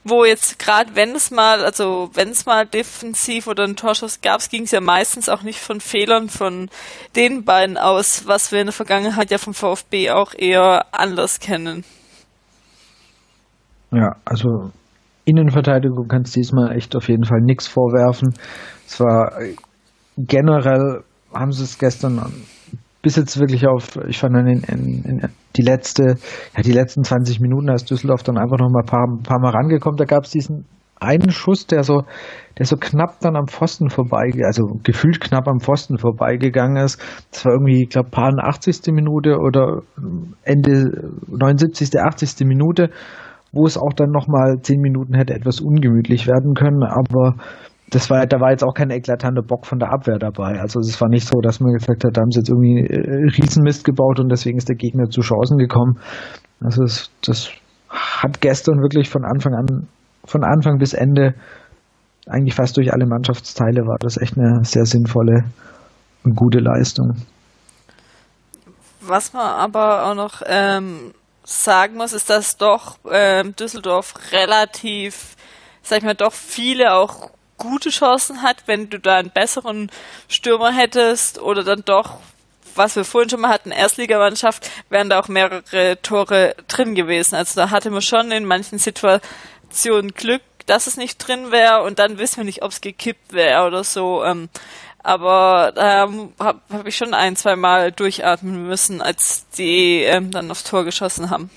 wo jetzt gerade wenn es mal, also wenn es mal defensiv oder ein Torschuss gab, ging es ja meistens auch nicht von Fehlern von den beiden aus, was wir in der Vergangenheit ja vom VfB auch eher anders kennen. Ja, also Innenverteidigung kannst diesmal echt auf jeden Fall nichts vorwerfen. Es war generell haben sie es gestern bis jetzt wirklich auf, ich fand in, in, in die letzte, ja, die letzten 20 Minuten, ist Düsseldorf dann einfach noch mal ein paar, ein paar Mal rangekommen. Da gab es diesen einen Schuss, der so, der so knapp dann am Pfosten vorbei, also gefühlt knapp am Pfosten vorbeigegangen ist. Das war irgendwie, ich glaube, paar 80. Minute oder Ende 79., 80. Minute, wo es auch dann nochmal 10 Minuten hätte etwas ungemütlich werden können, aber das war, da war jetzt auch kein eklatanter Bock von der Abwehr dabei. Also es war nicht so, dass man gesagt hat, da haben sie jetzt irgendwie äh, Riesenmist gebaut und deswegen ist der Gegner zu Chancen gekommen. Also es, das hat gestern wirklich von Anfang an, von Anfang bis Ende, eigentlich fast durch alle Mannschaftsteile war das echt eine sehr sinnvolle und gute Leistung. Was man aber auch noch ähm, sagen muss, ist, dass doch ähm, Düsseldorf relativ, sag ich mal, doch viele auch gute Chancen hat, wenn du da einen besseren Stürmer hättest oder dann doch, was wir vorhin schon mal hatten, Erstligamannschaft, wären da auch mehrere Tore drin gewesen. Also da hatte man schon in manchen Situationen Glück, dass es nicht drin wäre und dann wissen wir nicht, ob es gekippt wäre oder so. Ähm, aber da ähm, habe hab ich schon ein, zwei Mal durchatmen müssen, als die ähm, dann aufs Tor geschossen haben.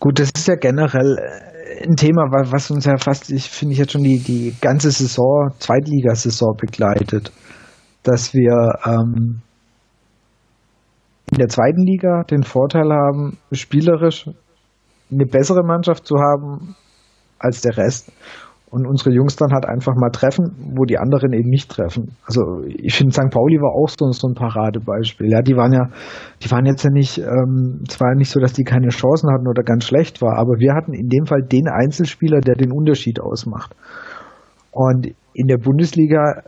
Gut, das ist ja generell äh, ein Thema, was uns ja fast, ich finde ich jetzt schon die, die ganze Saison, Zweitligasaison begleitet. Dass wir ähm, in der zweiten Liga den Vorteil haben, spielerisch eine bessere Mannschaft zu haben als der Rest und unsere Jungs dann halt einfach mal treffen, wo die anderen eben nicht treffen. Also ich finde, St. Pauli war auch so, so ein Paradebeispiel. Ja, die waren ja, die waren jetzt ja nicht, ähm, es war ja nicht so, dass die keine Chancen hatten oder ganz schlecht war, aber wir hatten in dem Fall den Einzelspieler, der den Unterschied ausmacht. Und in der Bundesliga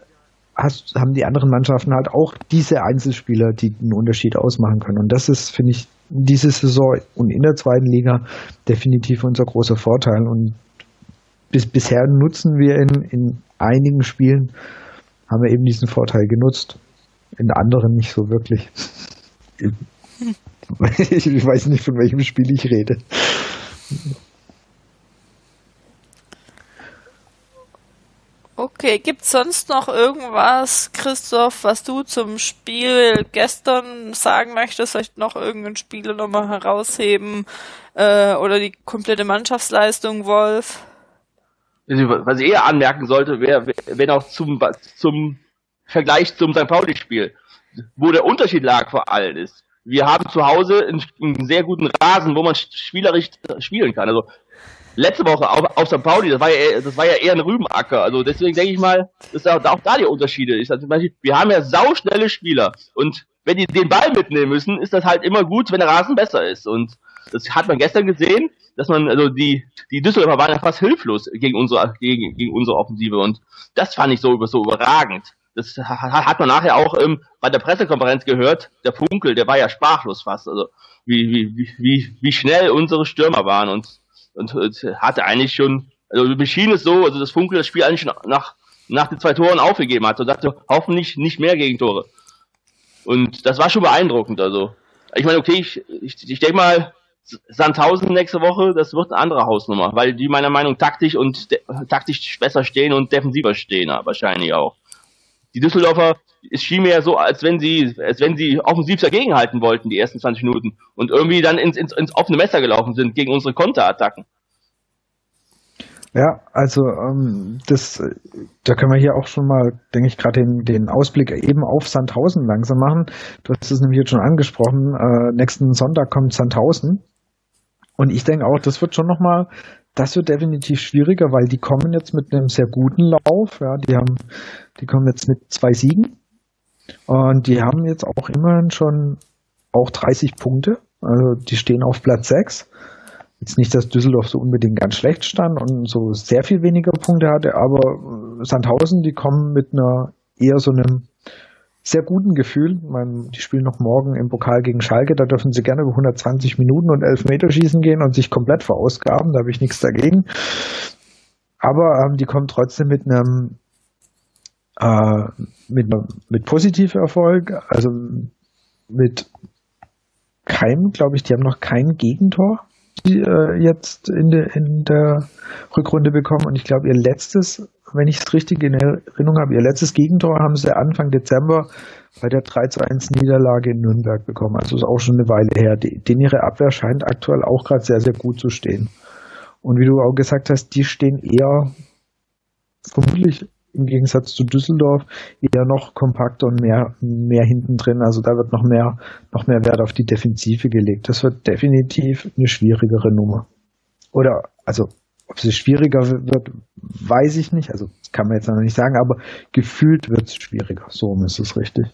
hast, haben die anderen Mannschaften halt auch diese Einzelspieler, die den Unterschied ausmachen können. Und das ist, finde ich, diese Saison und in der zweiten Liga definitiv unser großer Vorteil. Und bis, bisher nutzen wir in, in einigen Spielen, haben wir eben diesen Vorteil genutzt. In anderen nicht so wirklich. Ich, ich weiß nicht, von welchem Spiel ich rede. Okay, gibt's sonst noch irgendwas, Christoph, was du zum Spiel gestern sagen möchtest? Vielleicht noch irgendein Spieler nochmal herausheben äh, oder die komplette Mannschaftsleistung, Wolf? Was ich eher anmerken sollte, wäre, wenn auch zum, zum Vergleich zum St. Pauli-Spiel, wo der Unterschied lag vor allem ist. Wir haben zu Hause einen, sehr guten Rasen, wo man spielerisch spielen kann. Also letzte Woche auf, auf St. Pauli, das war ja, das war ja eher ein Rübenacker. Also deswegen denke ich mal, dass auch, auch da die Unterschiede ist. Also wir haben ja sauschnelle Spieler und wenn die den Ball mitnehmen müssen, ist das halt immer gut, wenn der Rasen besser ist. Und das hat man gestern gesehen dass man, also die, die Düsseldorfer waren ja fast hilflos gegen unsere, gegen, gegen unsere Offensive und das fand ich so, so überragend. Das hat man nachher auch ähm, bei der Pressekonferenz gehört. Der Funkel, der war ja sprachlos fast. Also wie, wie, wie, wie schnell unsere Stürmer waren und, und, und hatte eigentlich schon, also mir schien es so, also das Funkel das Spiel eigentlich nach, nach den zwei Toren aufgegeben hat und sagte, hoffentlich nicht mehr Gegentore. Und das war schon beeindruckend. Also ich meine, okay, ich, ich, ich denke mal, Sandhausen nächste Woche, das wird eine andere Hausnummer, weil die meiner Meinung taktisch und taktisch besser stehen und defensiver stehen, wahrscheinlich auch. Die Düsseldorfer, es schien mir ja so, als wenn sie, als wenn sie offensiv dagegenhalten wollten, die ersten 20 Minuten, und irgendwie dann ins, ins, ins offene Messer gelaufen sind gegen unsere Konterattacken. Ja, also ähm, das, da können wir hier auch schon mal, denke ich, gerade den, den Ausblick eben auf Sandhausen langsam machen. Du hast es nämlich jetzt schon angesprochen. Äh, nächsten Sonntag kommt Sandhausen. Und ich denke auch, das wird schon nochmal, das wird definitiv schwieriger, weil die kommen jetzt mit einem sehr guten Lauf. Ja, die haben, die kommen jetzt mit zwei Siegen. Und die haben jetzt auch immerhin schon auch 30 Punkte. Also die stehen auf Platz 6. Jetzt nicht, dass Düsseldorf so unbedingt ganz schlecht stand und so sehr viel weniger Punkte hatte, aber Sandhausen, die kommen mit einer eher so einem sehr guten Gefühl. meine, die spielen noch morgen im Pokal gegen Schalke, da dürfen sie gerne über 120 Minuten und 11 Meter schießen gehen und sich komplett verausgaben, da habe ich nichts dagegen. Aber ähm, die kommen trotzdem mit einem äh, mit, mit positivem Erfolg, also mit keinem, glaube ich, die haben noch kein Gegentor äh, jetzt in, de, in der Rückrunde bekommen und ich glaube, ihr letztes wenn ich es richtig in Erinnerung habe, ihr letztes Gegentor haben sie Anfang Dezember bei der 3 zu 1 Niederlage in Nürnberg bekommen. Also ist auch schon eine Weile her. Den ihre Abwehr scheint aktuell auch gerade sehr, sehr gut zu stehen. Und wie du auch gesagt hast, die stehen eher vermutlich im Gegensatz zu Düsseldorf eher noch kompakter und mehr, mehr hinten drin. Also da wird noch mehr, noch mehr Wert auf die Defensive gelegt. Das wird definitiv eine schwierigere Nummer. Oder, also Ob es schwieriger wird, weiß ich nicht. Also kann man jetzt noch nicht sagen, aber gefühlt wird es schwieriger. So ist es richtig.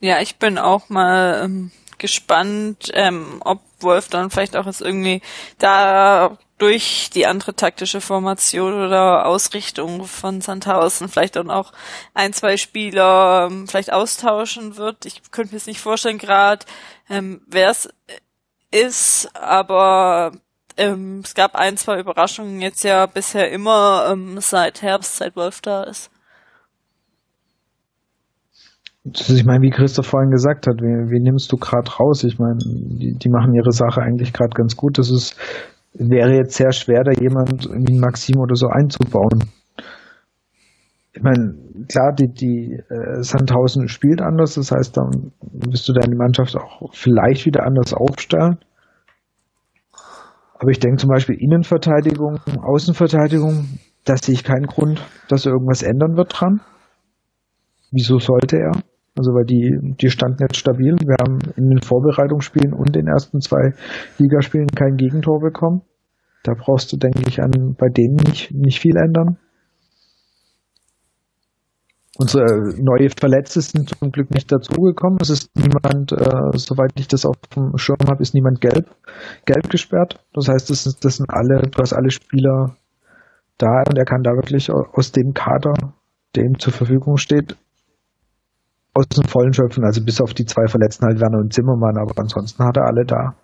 Ja, ich bin auch mal ähm, gespannt, ähm, ob Wolf dann vielleicht auch jetzt irgendwie da durch die andere taktische Formation oder Ausrichtung von Sandhausen vielleicht dann auch ein, zwei Spieler ähm, vielleicht austauschen wird. Ich könnte mir jetzt nicht vorstellen gerade, ähm, wer es ist, aber ähm, es gab ein, zwei Überraschungen jetzt ja bisher immer ähm, seit Herbst, seit Wolf da ist. Ich meine, wie Christoph vorhin gesagt hat, wie, wie nimmst du gerade raus? Ich meine, die, die machen ihre Sache eigentlich gerade ganz gut. Das ist, wäre jetzt sehr schwer, da jemand wie Maxim oder so einzubauen. Ich meine, klar, die, die äh, Sandhausen spielt anders, das heißt, dann wirst du deine Mannschaft auch vielleicht wieder anders aufstellen. Aber ich denke zum Beispiel Innenverteidigung, Außenverteidigung, da sehe ich keinen Grund, dass irgendwas ändern wird dran. Wieso sollte er? Also weil die, die standen jetzt stabil. Wir haben in den Vorbereitungsspielen und den ersten zwei Ligaspielen kein Gegentor bekommen. Da brauchst du, denke ich, an bei denen nicht, nicht viel ändern. Unsere neue Verletzte sind zum Glück nicht dazugekommen. Es ist niemand, äh, soweit ich das auf dem Schirm habe, ist niemand gelb, gelb gesperrt. Das heißt, das, ist, das sind alle, du hast alle Spieler da und er kann da wirklich aus dem Kader, der ihm zur Verfügung steht, aus dem Vollen schöpfen, also bis auf die zwei Verletzten halt Werner und Zimmermann, aber ansonsten hat er alle da.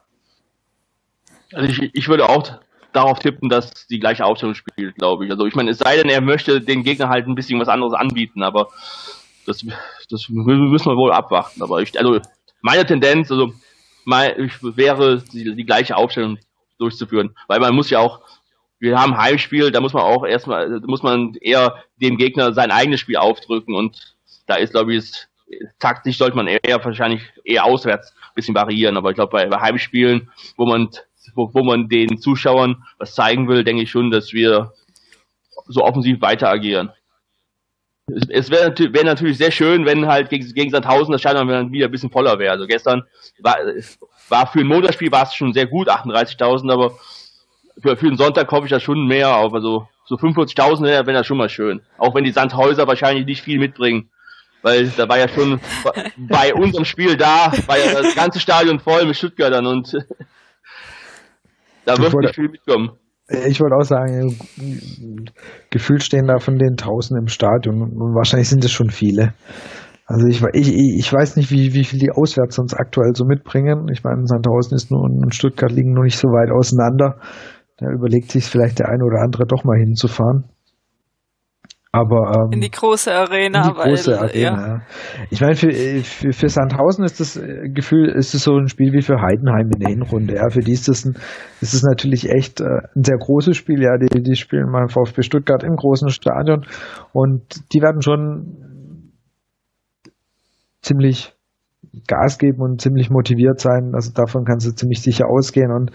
Also ich, ich würde auch darauf tippen, dass die gleiche Aufstellung spielt, glaube ich. Also ich meine, es sei denn, er möchte den Gegner halt ein bisschen was anderes anbieten, aber das, das müssen wir wohl abwarten. Aber ich, also meine Tendenz, also mein, ich, wäre die, die gleiche Aufstellung durchzuführen, weil man muss ja auch wir haben Heimspiel, da muss man auch erstmal, muss man eher dem Gegner sein eigenes Spiel aufdrücken und da ist, glaube ich, taktisch sollte man eher wahrscheinlich eher auswärts ein bisschen variieren, aber ich glaube bei, bei Heimspielen, wo man wo, wo man den Zuschauern was zeigen will, denke ich schon, dass wir so offensiv weiter agieren. Es, es wäre wär natürlich sehr schön, wenn halt gegen, gegen Sandhausen das Stadion wieder ein bisschen voller wäre. Also gestern war, war für ein Montagsspiel war es schon sehr gut, 38.000, aber für, für den Sonntag hoffe ich das schon mehr auf. Also so 45.000 wäre wär das schon mal schön. Auch wenn die Sandhäuser wahrscheinlich nicht viel mitbringen weil da war ja schon bei unserem Spiel da, war ja das ganze Stadion voll mit Stuttgartern und da wird nicht viel mitkommen. Ich wollte auch sagen, gefühlt stehen da von den Tausend im Stadion und wahrscheinlich sind es schon viele. Also ich, ich, ich weiß nicht, wie, wie viel die auswärts uns aktuell so mitbringen. Ich meine, Sandhausen ist nur und Stuttgart liegen noch nicht so weit auseinander. Da überlegt sich vielleicht der eine oder andere doch mal hinzufahren. Aber, ähm, in die große Arena. In die große weil, Arena, ja. Ich meine, für, für, für Sandhausen ist das äh, Gefühl, ist es so ein Spiel wie für Heidenheim in der Hinrunde. Ja. Für die ist das, ein, ist das natürlich echt äh, ein sehr großes Spiel. Ja, die, die spielen mal VfB Stuttgart im großen Stadion und die werden schon ziemlich Gas geben und ziemlich motiviert sein. Also davon kannst du ziemlich sicher ausgehen und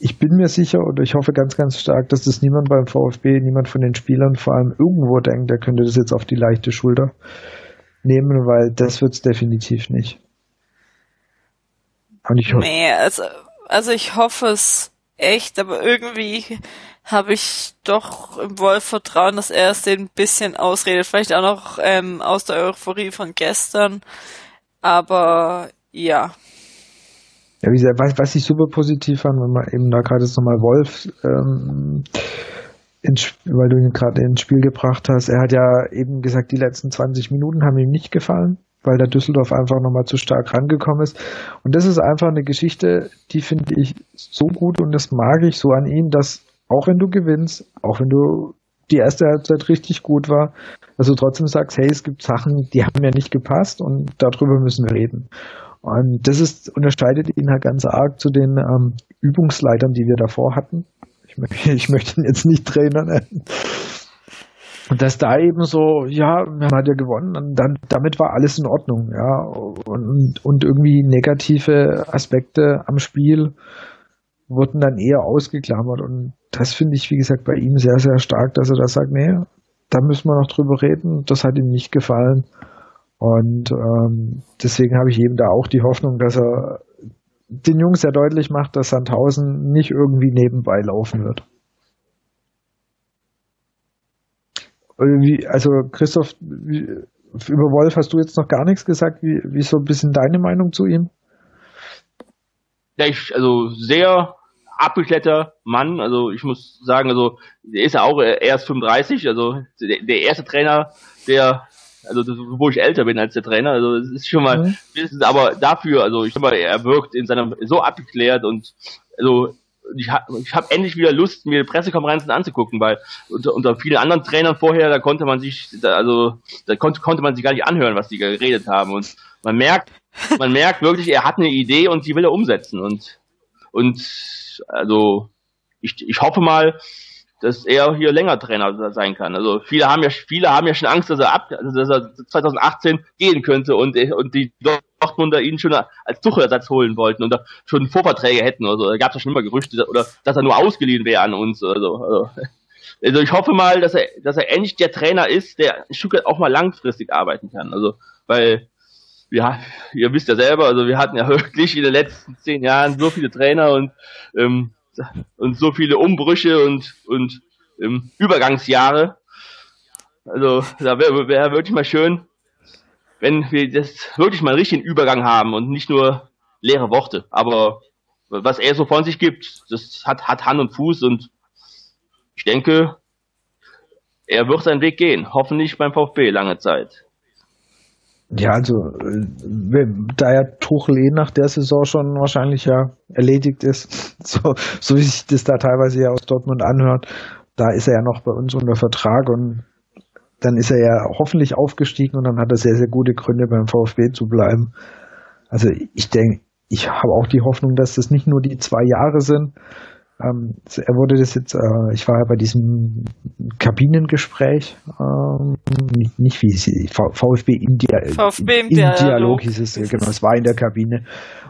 ich bin mir sicher oder ich hoffe ganz, ganz stark, dass das niemand beim VfB, niemand von den Spielern vor allem irgendwo denkt, der könnte das jetzt auf die leichte Schulter nehmen, weil das wird es definitiv nicht. Und ich hoffe. Nee, also, also ich hoffe es echt, aber irgendwie habe ich doch im Wolf Vertrauen, dass er es den ein bisschen ausredet. Vielleicht auch noch ähm, aus der Euphorie von gestern. Aber ja, ja, wie gesagt, was, was ich super positiv fand, wenn man eben da gerade jetzt nochmal Wolf, ähm, ins, weil du ihn gerade ins Spiel gebracht hast, er hat ja eben gesagt, die letzten 20 Minuten haben ihm nicht gefallen, weil der Düsseldorf einfach nochmal zu stark rangekommen ist. Und das ist einfach eine Geschichte, die finde ich so gut und das mag ich so an ihm, dass auch wenn du gewinnst, auch wenn du die erste Halbzeit richtig gut war, dass du trotzdem sagst, hey, es gibt Sachen, die haben mir nicht gepasst und darüber müssen wir reden. Und das ist, unterscheidet ihn halt ganz arg zu den ähm, Übungsleitern, die wir davor hatten. Ich, möchte, ich möchte ihn jetzt nicht Trainer nennen. Und dass da eben so, ja, man hat ja gewonnen und dann, damit war alles in Ordnung, ja. Und, und irgendwie negative Aspekte am Spiel wurden dann eher ausgeklammert. Und das finde ich, wie gesagt, bei ihm sehr, sehr stark, dass er da sagt, nee, da müssen wir noch drüber reden. Das hat ihm nicht gefallen. Und ähm, deswegen habe ich eben da auch die Hoffnung, dass er den Jungs sehr deutlich macht, dass Sandhausen nicht irgendwie nebenbei laufen wird. Wie, also Christoph, wie, über Wolf hast du jetzt noch gar nichts gesagt. Wie, wie ist so ein bisschen deine Meinung zu ihm? Ja, ich, also sehr abgeklärter Mann. Also ich muss sagen, also er ist ja auch erst 35. Also der, der erste Trainer, der also das, wo ich älter bin als der Trainer, also das ist schon mal, mhm. aber dafür, also ich sag mal, er wirkt in seinem so abgeklärt und also ich habe hab endlich wieder Lust, mir Pressekonferenzen anzugucken, weil unter, unter vielen anderen Trainern vorher, da konnte man sich, da, also da konnte, konnte man sich gar nicht anhören, was die geredet haben. Und man merkt, man merkt wirklich, er hat eine Idee und die will er umsetzen. Und und also ich, ich hoffe mal, dass er hier länger Trainer sein kann. Also viele haben ja viele haben ja schon Angst, dass er ab dass er 2018 gehen könnte und und die Dortmunder ihn schon als Tucherersatz holen wollten und schon Vorverträge hätten oder so. Da gab es ja schon immer Gerüchte oder dass er nur ausgeliehen wäre an uns oder so. Also, also ich hoffe mal, dass er dass er endlich der Trainer ist, der ein Stück auch mal langfristig arbeiten kann. Also weil ja, ihr wisst ja selber, also wir hatten ja wirklich in den letzten zehn Jahren so viele Trainer und ähm, und so viele Umbrüche und, und ähm, Übergangsjahre. Also da wäre wär wirklich mal schön, wenn wir das wirklich mal einen richtigen Übergang haben und nicht nur leere Worte. Aber was er so von sich gibt, das hat, hat Hand und Fuß und ich denke, er wird seinen Weg gehen. Hoffentlich beim VfB lange Zeit. Ja, also äh, da ja Tuchel eh nach der Saison schon wahrscheinlich ja erledigt ist, so, so wie sich das da teilweise ja aus Dortmund anhört, da ist er ja noch bei uns unter Vertrag und dann ist er ja hoffentlich aufgestiegen und dann hat er sehr, sehr gute Gründe beim VfB zu bleiben. Also ich denke, ich habe auch die Hoffnung, dass das nicht nur die zwei Jahre sind, ähm, er wurde das jetzt, äh, ich war ja bei diesem Kabinengespräch, ähm, nicht, nicht wie sie, VfB im, Dia VfB im, Dialog. Dialog hieß es, genau, es war in der Kabine.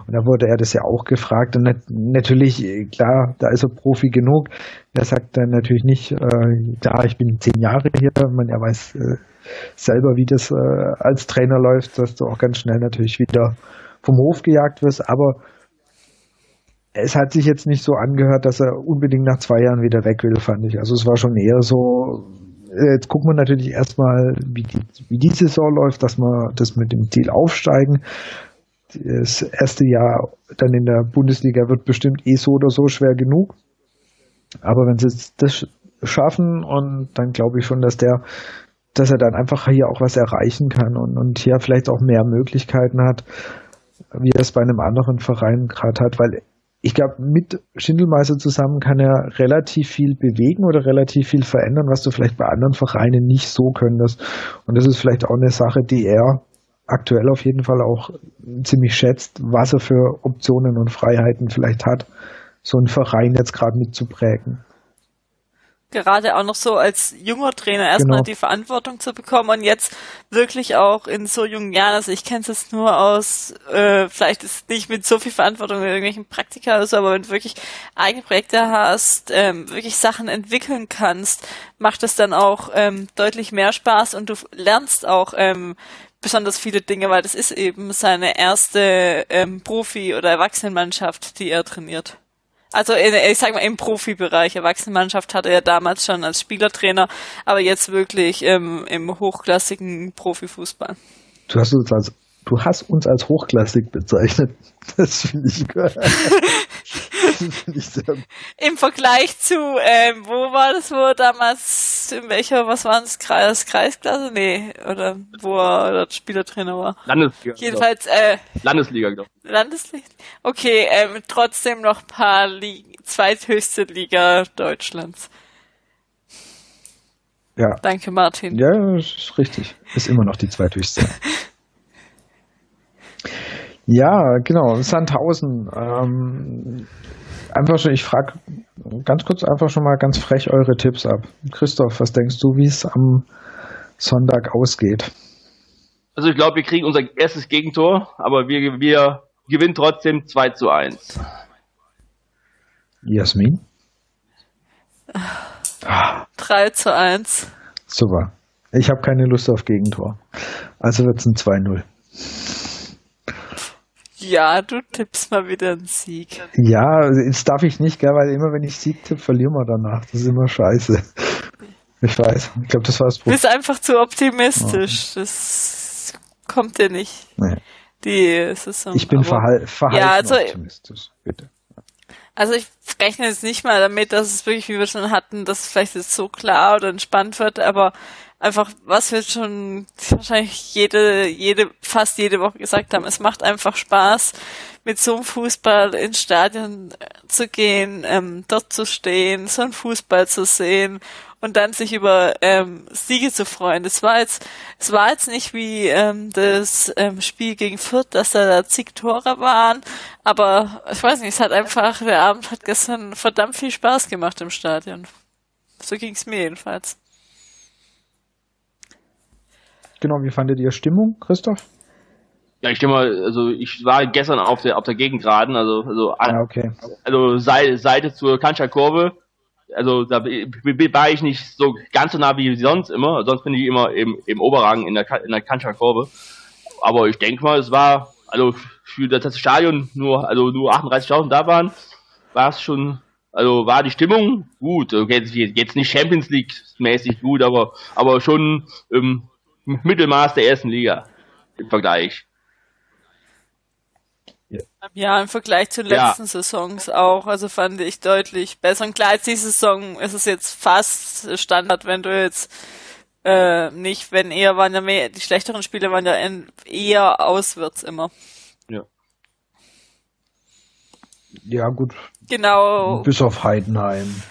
Und da wurde er das ja auch gefragt. Und nat natürlich, klar, da ist er Profi genug. Er sagt dann natürlich nicht, äh, da ich bin zehn Jahre hier, man, er weiß äh, selber, wie das äh, als Trainer läuft, dass du auch ganz schnell natürlich wieder vom Hof gejagt wirst, aber es hat sich jetzt nicht so angehört, dass er unbedingt nach zwei Jahren wieder weg will, fand ich. Also es war schon eher so, äh, jetzt gucken wir natürlich erstmal, wie die, wie die Saison läuft, dass wir das mit dem Ziel aufsteigen. Das erste Jahr dann in der Bundesliga wird bestimmt eh so oder so schwer genug. Aber wenn sie das schaffen und dann glaube ich schon, dass der, dass er dann einfach hier auch was erreichen kann und, und hier vielleicht auch mehr Möglichkeiten hat, wie er es bei einem anderen Verein gerade hat, weil ich glaube, mit Schindelmeister zusammen kann er relativ viel bewegen oder relativ viel verändern, was du vielleicht bei anderen Vereinen nicht so könntest. Und das ist vielleicht auch eine Sache, die er aktuell auf jeden Fall auch ziemlich schätzt, was er für Optionen und Freiheiten vielleicht hat, so einen Verein jetzt gerade mitzuprägen gerade auch noch so als junger Trainer erstmal genau. die Verantwortung zu bekommen und jetzt wirklich auch in so jungen Jahren, also ich kenne es jetzt nur aus, äh, vielleicht ist nicht mit so viel Verantwortung in irgendwelchen Praktika oder so, aber wenn du wirklich eigene Projekte hast, ähm, wirklich Sachen entwickeln kannst, macht es dann auch ähm, deutlich mehr Spaß und du lernst auch ähm, besonders viele Dinge, weil das ist eben seine erste ähm, Profi- oder Erwachsenenmannschaft, die er trainiert. Also in, ich sag mal im Profibereich. Erwachsenenmannschaft hatte er damals schon als Spielertrainer, aber jetzt wirklich im, im hochklassigen Profifußball. Du hast uns als du hast uns als hochklassig bezeichnet. Das finde ich, find ich sehr Im Vergleich zu, ähm, wo war das, wo er in welcher, was war das, Kreis, Kreisklasse? Nee, oder wo er oder Spielertrainer war. Landesliga. Jedenfalls, äh, Landesliga, glaube ich. Landesliga? Okay, ähm, trotzdem noch paar Ligen, zweithöchste Liga Deutschlands. Ja. Danke, Martin. Ja, ist richtig. Ist immer noch die zweithöchste. Ja, genau, Sandhausen. Ähm, einfach schon, ich frage ganz kurz einfach schon mal ganz frech eure Tipps ab. Christoph, was denkst du, wie es am Sonntag ausgeht? Also ich glaube, wir kriegen unser erstes Gegentor, aber wir, wir gewinnen trotzdem 2 zu 1. Jasmin? 3 zu 1. Super. Ich habe keine Lust auf Gegentor. Also wird es ein 2-0. Ja, du tippst mal wieder einen Sieg. Ja, jetzt darf ich nicht, gell, weil immer wenn ich Sieg tippe, verlieren wir danach. Das ist immer scheiße. Ich weiß. Ich glaube, das war das Problem. Du bist einfach zu optimistisch. Oh. Das kommt dir nicht. Nee. Die Saison. Ich bin verhal verhalten ja, also, optimistisch. Bitte. Also ich rechne jetzt nicht mal damit, dass es wirklich, wie wir schon hatten, dass es vielleicht jetzt so klar oder entspannt wird, aber einfach, was wir schon wahrscheinlich jede, jede, fast jede Woche gesagt haben, es macht einfach Spaß, mit so einem Fußball ins Stadion zu gehen, ähm, dort zu stehen, so einen Fußball zu sehen und dann sich über ähm, Siege zu freuen. Das war jetzt, es war jetzt nicht wie ähm, das ähm, Spiel gegen Fürth, dass da, da zig Tore waren, aber ich weiß nicht, es hat einfach, der Abend hat gestern verdammt viel Spaß gemacht im Stadion. So ging es mir jedenfalls. Genau, wie fandet ihr Stimmung, Christoph? Ja, ich mal, also ich war gestern auf der auf der Gegengraden, also also ah, okay. also Seite zur Kantscher Kurve. Also da war ich nicht so ganz so nah wie sonst immer. Sonst bin ich immer im, im Oberrang in der in der Kantscher Kurve. Aber ich denke mal, es war also für das Stadion nur also nur 38.000 da waren, war es schon also war die Stimmung gut. Jetzt, jetzt nicht Champions League mäßig gut, aber aber schon ähm, Mittelmaß der ersten Liga im Vergleich. Ja, im Vergleich zu den ja. letzten Saisons auch. Also fand ich deutlich besser. Und klar, die Saison ist es jetzt fast Standard, wenn du jetzt äh, nicht, wenn eher waren ja mehr, die schlechteren Spiele waren ja eher auswärts immer. Ja. Ja, gut. Genau. Bis auf Heidenheim.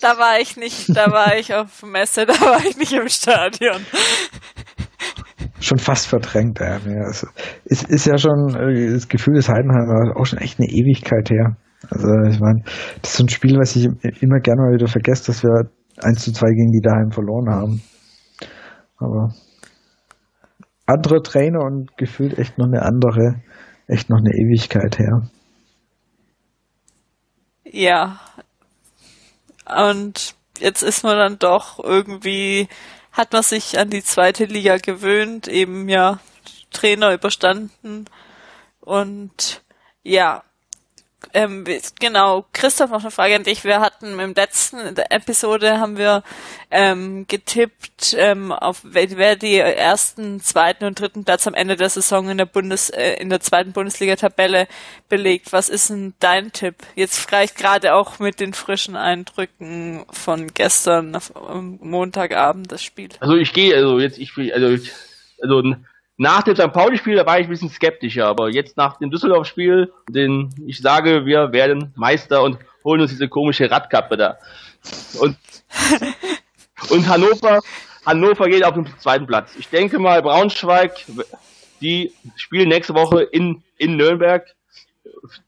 Da war ich nicht, da war ich auf Messe, da war ich nicht im Stadion. Schon fast verdrängt, ja. Es ist, ist ja schon, äh, das Gefühl des Heidenheim auch schon echt eine Ewigkeit her. Also ich meine, das ist so ein Spiel, was ich immer gerne mal wieder vergesse, dass wir 1 zu 2 gegen die daheim verloren haben. Aber andere Trainer und gefühlt echt noch eine andere, echt noch eine Ewigkeit her. Ja, und jetzt ist man dann doch irgendwie, hat man sich an die zweite Liga gewöhnt, eben ja Trainer überstanden. Und ja, ähm, genau, Christoph, noch eine Frage an dich. Wir hatten im letzten Episode haben wir ähm, getippt, ähm, auf wer die ersten, zweiten und dritten Platz am Ende der Saison in der Bundes, äh, in der zweiten Bundesliga-Tabelle belegt. Was ist denn dein Tipp? Jetzt vielleicht gerade auch mit den frischen Eindrücken von gestern am Montagabend das Spiel. Also ich gehe, also jetzt ich also also nach dem St. Pauli-Spiel, da war ich ein bisschen skeptischer, aber jetzt nach dem Düsseldorf-Spiel, den ich sage, wir werden Meister und holen uns diese komische Radkappe da. Und, und Hannover, Hannover geht auf den zweiten Platz. Ich denke mal, Braunschweig, die spielen nächste Woche in, in Nürnberg.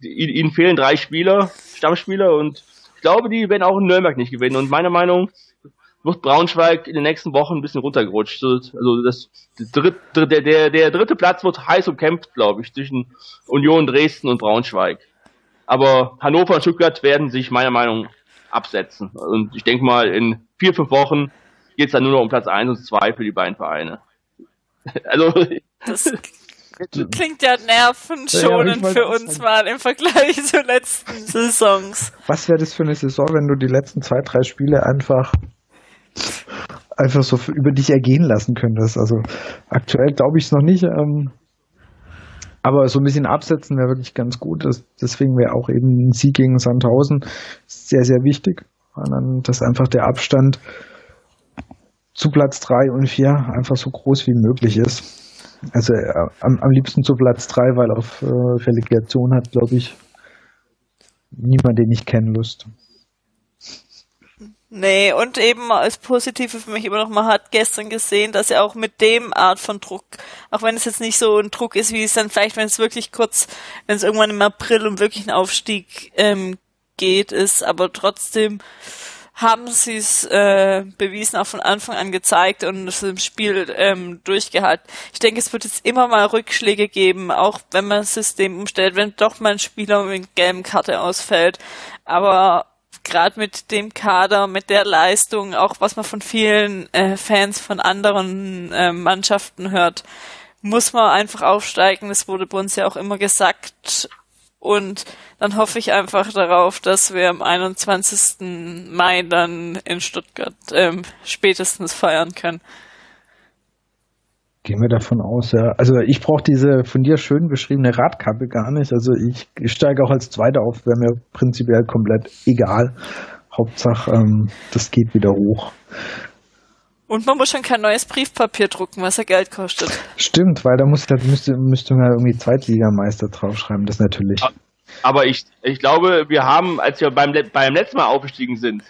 Ihnen fehlen drei Spieler, Stammspieler und ich glaube, die werden auch in Nürnberg nicht gewinnen. Und meiner Meinung wird Braunschweig in den nächsten Wochen ein bisschen runtergerutscht. Also das dritt, der, der, der dritte Platz wird heiß umkämpft, glaube ich, zwischen Union Dresden und Braunschweig. Aber Hannover und Stuttgart werden sich meiner Meinung nach absetzen. Und ich denke mal, in vier, fünf Wochen geht es dann nur noch um Platz eins und zwei für die beiden Vereine. Also das klingt ja nervenschonend ja, für uns mal im Vergleich zu letzten Saisons. Was wäre das für eine Saison, wenn du die letzten zwei, drei Spiele einfach einfach so über dich ergehen lassen könntest. Also aktuell glaube ich es noch nicht. Ähm, aber so ein bisschen absetzen wäre wirklich ganz gut. Das, deswegen wäre auch eben ein Sieg gegen Sandhausen sehr, sehr wichtig. dass einfach der Abstand zu Platz 3 und 4 einfach so groß wie möglich ist. Also äh, am, am liebsten zu Platz 3, weil auf äh, Relegation hat, glaube ich, niemand, den ich kenne, Lust. Nee, und eben als Positive für mich immer noch, man hat gestern gesehen, dass er auch mit dem Art von Druck, auch wenn es jetzt nicht so ein Druck ist, wie es dann vielleicht, wenn es wirklich kurz, wenn es irgendwann im April um wirklich einen Aufstieg ähm, geht, ist, aber trotzdem haben sie es äh, bewiesen, auch von Anfang an gezeigt und es im Spiel ähm, durchgehalten. Ich denke, es wird jetzt immer mal Rückschläge geben, auch wenn man das System umstellt, wenn doch mal ein Spieler mit gelben Karte ausfällt. Aber gerade mit dem Kader, mit der Leistung, auch was man von vielen äh, Fans von anderen äh, Mannschaften hört, muss man einfach aufsteigen. Das wurde bei uns ja auch immer gesagt. Und dann hoffe ich einfach darauf, dass wir am 21. Mai dann in Stuttgart ähm, spätestens feiern können. Gehen wir davon aus, ja. Also ich brauche diese von dir schön beschriebene Radkappe gar nicht. Also ich, ich steige auch als Zweiter auf, wäre mir prinzipiell komplett egal. Hauptsache, ähm, das geht wieder hoch. Und man muss schon kein neues Briefpapier drucken, was ja Geld kostet. Stimmt, weil da muss, da müsste, müsste man irgendwie Zweitligameister draufschreiben, das natürlich. Aber ich, ich glaube, wir haben, als wir beim, beim letzten Mal aufgestiegen sind,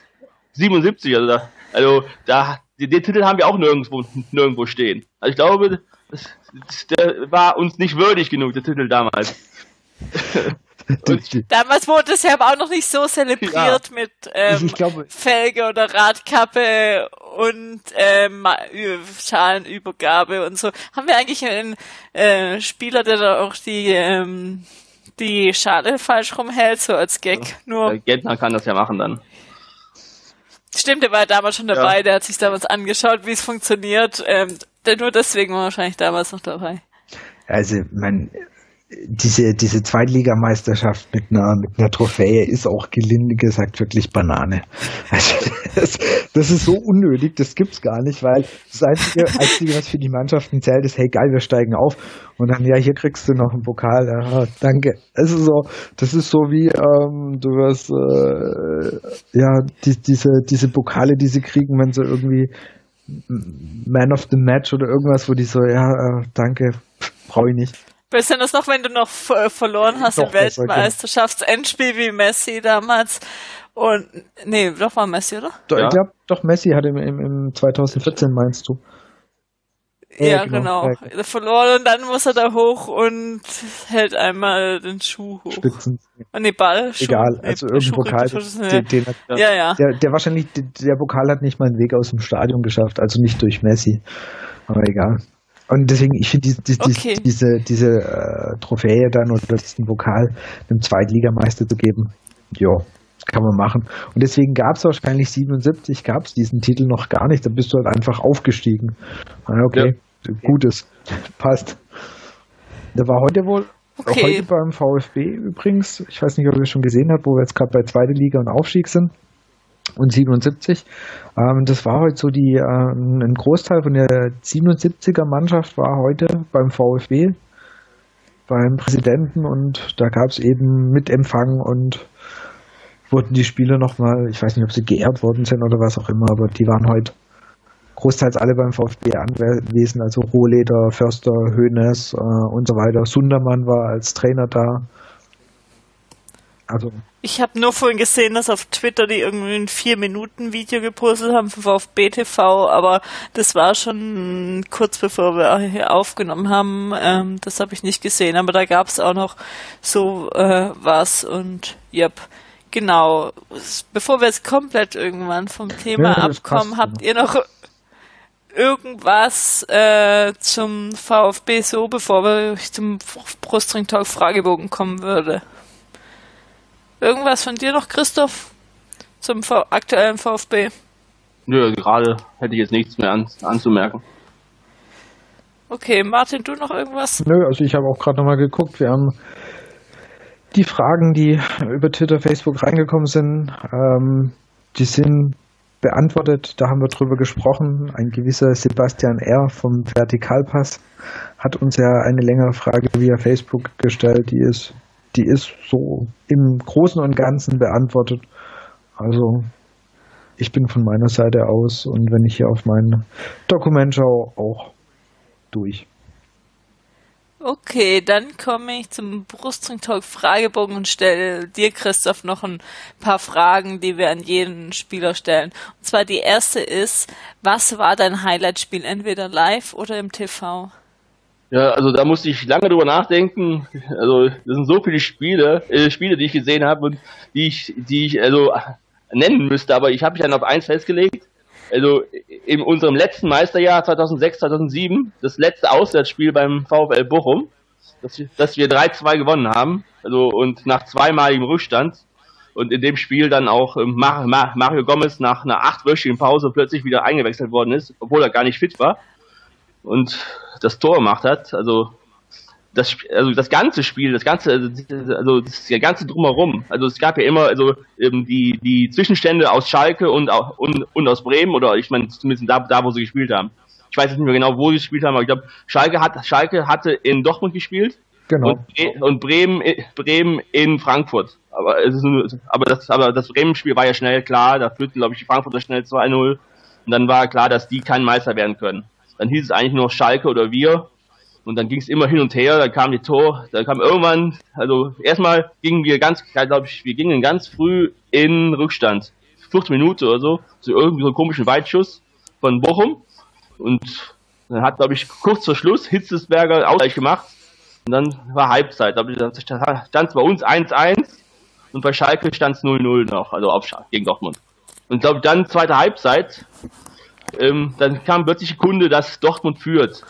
77, also da, also da den, den Titel haben wir auch nirgendwo, nirgendwo stehen. Also ich glaube, das, das, der war uns nicht würdig genug, der Titel damals. Damals wurde es ja aber auch noch nicht so zelebriert ja. mit ähm, glaube, Felge oder Radkappe und ähm, Schalenübergabe und so. Haben wir eigentlich einen äh, Spieler, der da auch die ähm, die Schale falsch rumhält, so als Gag? Ja, Nur der Gentner kann das ja machen dann. Stimmt, der war damals schon dabei, ja. der hat sich damals angeschaut, wie es funktioniert. Ähm, nur deswegen war wahrscheinlich damals noch dabei. Also, man, diese, diese Zweitligameisterschaft mit einer, mit einer Trophäe ist auch gelinde gesagt wirklich Banane. Also das, das ist so unnötig, das gibt's gar nicht, weil das Einzige, Einzige, was für die Mannschaften zählt, ist, hey geil, wir steigen auf. Und dann, ja, hier kriegst du noch einen Pokal. Ja, danke. Ist so, das ist so wie, ähm, du wirst, äh, ja, die, diese, diese Pokale, die sie kriegen, wenn sie irgendwie Man of the Match oder irgendwas, wo die so, ja, äh, danke, brauche ich nicht. Besonders noch, wenn du noch verloren hast doch, im Weltmeisterschaftsendspiel wie Messi damals. Und nee, doch war Messi, oder? Doch, ja. Ich glaube, doch Messi hat im, im, im 2014 meinst du. Ja, genau. genau. Verloren und dann muss er da hoch und hält einmal den Schuh hoch. Spitzen. Oh, nee, Ball. Schuh, Egal, also nee, irgendein Pokal. Den, den hat, ja, ja. Der, der wahrscheinlich, der Pokal hat nicht mal einen Weg aus dem Stadion geschafft, also nicht durch Messi. Aber egal. Und deswegen, ich finde die, die, okay. diese, diese äh, Trophäe dann oder diesen Pokal einem Zweitligameister zu geben, ja, kann man machen. Und deswegen gab es wahrscheinlich 77, gab es diesen Titel noch gar nicht. Da bist du halt einfach aufgestiegen. Ah, okay, ja. gutes, passt. Da war heute wohl, okay. heute beim VfB übrigens, ich weiß nicht, ob ihr schon gesehen habt, wo wir jetzt gerade bei zweite Liga und Aufstieg sind und 77. Ähm, das war heute so die, ähm, ein Großteil von der 77er Mannschaft war heute beim VfB, beim Präsidenten und da gab es eben Mitempfang und wurden die Spieler nochmal, ich weiß nicht, ob sie geehrt worden sind oder was auch immer, aber die waren heute großteils alle beim VfB anwesend, also Rohleder, Förster, Hoeneß äh, und so weiter. Sundermann war als Trainer da. Also ich habe nur vorhin gesehen, dass auf Twitter die irgendwie ein 4-Minuten-Video gepostet haben für VfB TV, aber das war schon kurz bevor wir hier aufgenommen haben. Ähm, das habe ich nicht gesehen, aber da gab es auch noch so äh, was und yep. Genau. Bevor wir jetzt komplett irgendwann vom Thema ja, abkommen, habt ihr noch irgendwas äh, zum VfB so, bevor wir zum Brustring Talk Fragebogen kommen würde? Irgendwas von dir noch, Christoph, zum v aktuellen VfB? Nö, gerade hätte ich jetzt nichts mehr an anzumerken. Okay, Martin, du noch irgendwas? Nö, also ich habe auch gerade nochmal geguckt. Wir haben die Fragen, die über Twitter, Facebook reingekommen sind, ähm, die sind beantwortet. Da haben wir drüber gesprochen. Ein gewisser Sebastian R. vom Vertikalpass hat uns ja eine längere Frage via Facebook gestellt, die ist die ist so im Großen und Ganzen beantwortet. Also ich bin von meiner Seite aus und wenn ich hier auf mein Dokument schaue, auch durch. Okay, dann komme ich zum Brustring Talk Fragebogen und stelle dir, Christoph, noch ein paar Fragen, die wir an jeden Spieler stellen. Und zwar die erste ist, was war dein Highlight-Spiel, entweder live oder im TV? Ja, also da musste ich lange drüber nachdenken. Also das sind so viele Spiele, äh, Spiele, die ich gesehen habe und die ich, die ich also nennen müsste, aber ich habe mich dann auf eins festgelegt. Also in unserem letzten Meisterjahr 2006, 2007, das letzte Auswärtsspiel beim VfL Bochum, dass wir, dass wir 3-2 gewonnen haben, also und nach zweimaligem Rückstand und in dem Spiel dann auch ähm, Mario Gomez nach einer achtwöchigen Pause plötzlich wieder eingewechselt worden ist, obwohl er gar nicht fit war. Und das Tor gemacht hat. Also das, also das ganze Spiel, das ganze, also das ganze drumherum. Also es gab ja immer also eben die die Zwischenstände aus Schalke und und, und aus Bremen oder ich meine zumindest da, da wo sie gespielt haben. Ich weiß nicht mehr genau, wo sie gespielt haben, aber ich glaube Schalke hat Schalke hatte in Dortmund gespielt. Genau. Und, und Bremen Bremen in Frankfurt. Aber es ist nur, aber das aber das Bremen Spiel war ja schnell klar, da führten glaube ich die Frankfurter schnell 2-0 und dann war klar, dass die kein Meister werden können. Dann hieß es eigentlich nur Schalke oder wir und dann ging es immer hin und her, da kam die Tor, da kam irgendwann, also erstmal gingen wir ganz, glaube ich, wir gingen ganz früh in Rückstand. 40 Minuten oder so, so irgendwie so einen komischen Weitschuss von Bochum. Und dann hat, glaube ich, kurz vor Schluss Hitzesberger Ausgleich gemacht. Und dann war Halbzeit. Da stand es bei uns 1-1 und bei Schalke stand es 0-0 noch, also auf gegen Dortmund. Und glaube dann zweite Halbzeit, ähm, dann kam plötzlich die Kunde, dass Dortmund führt.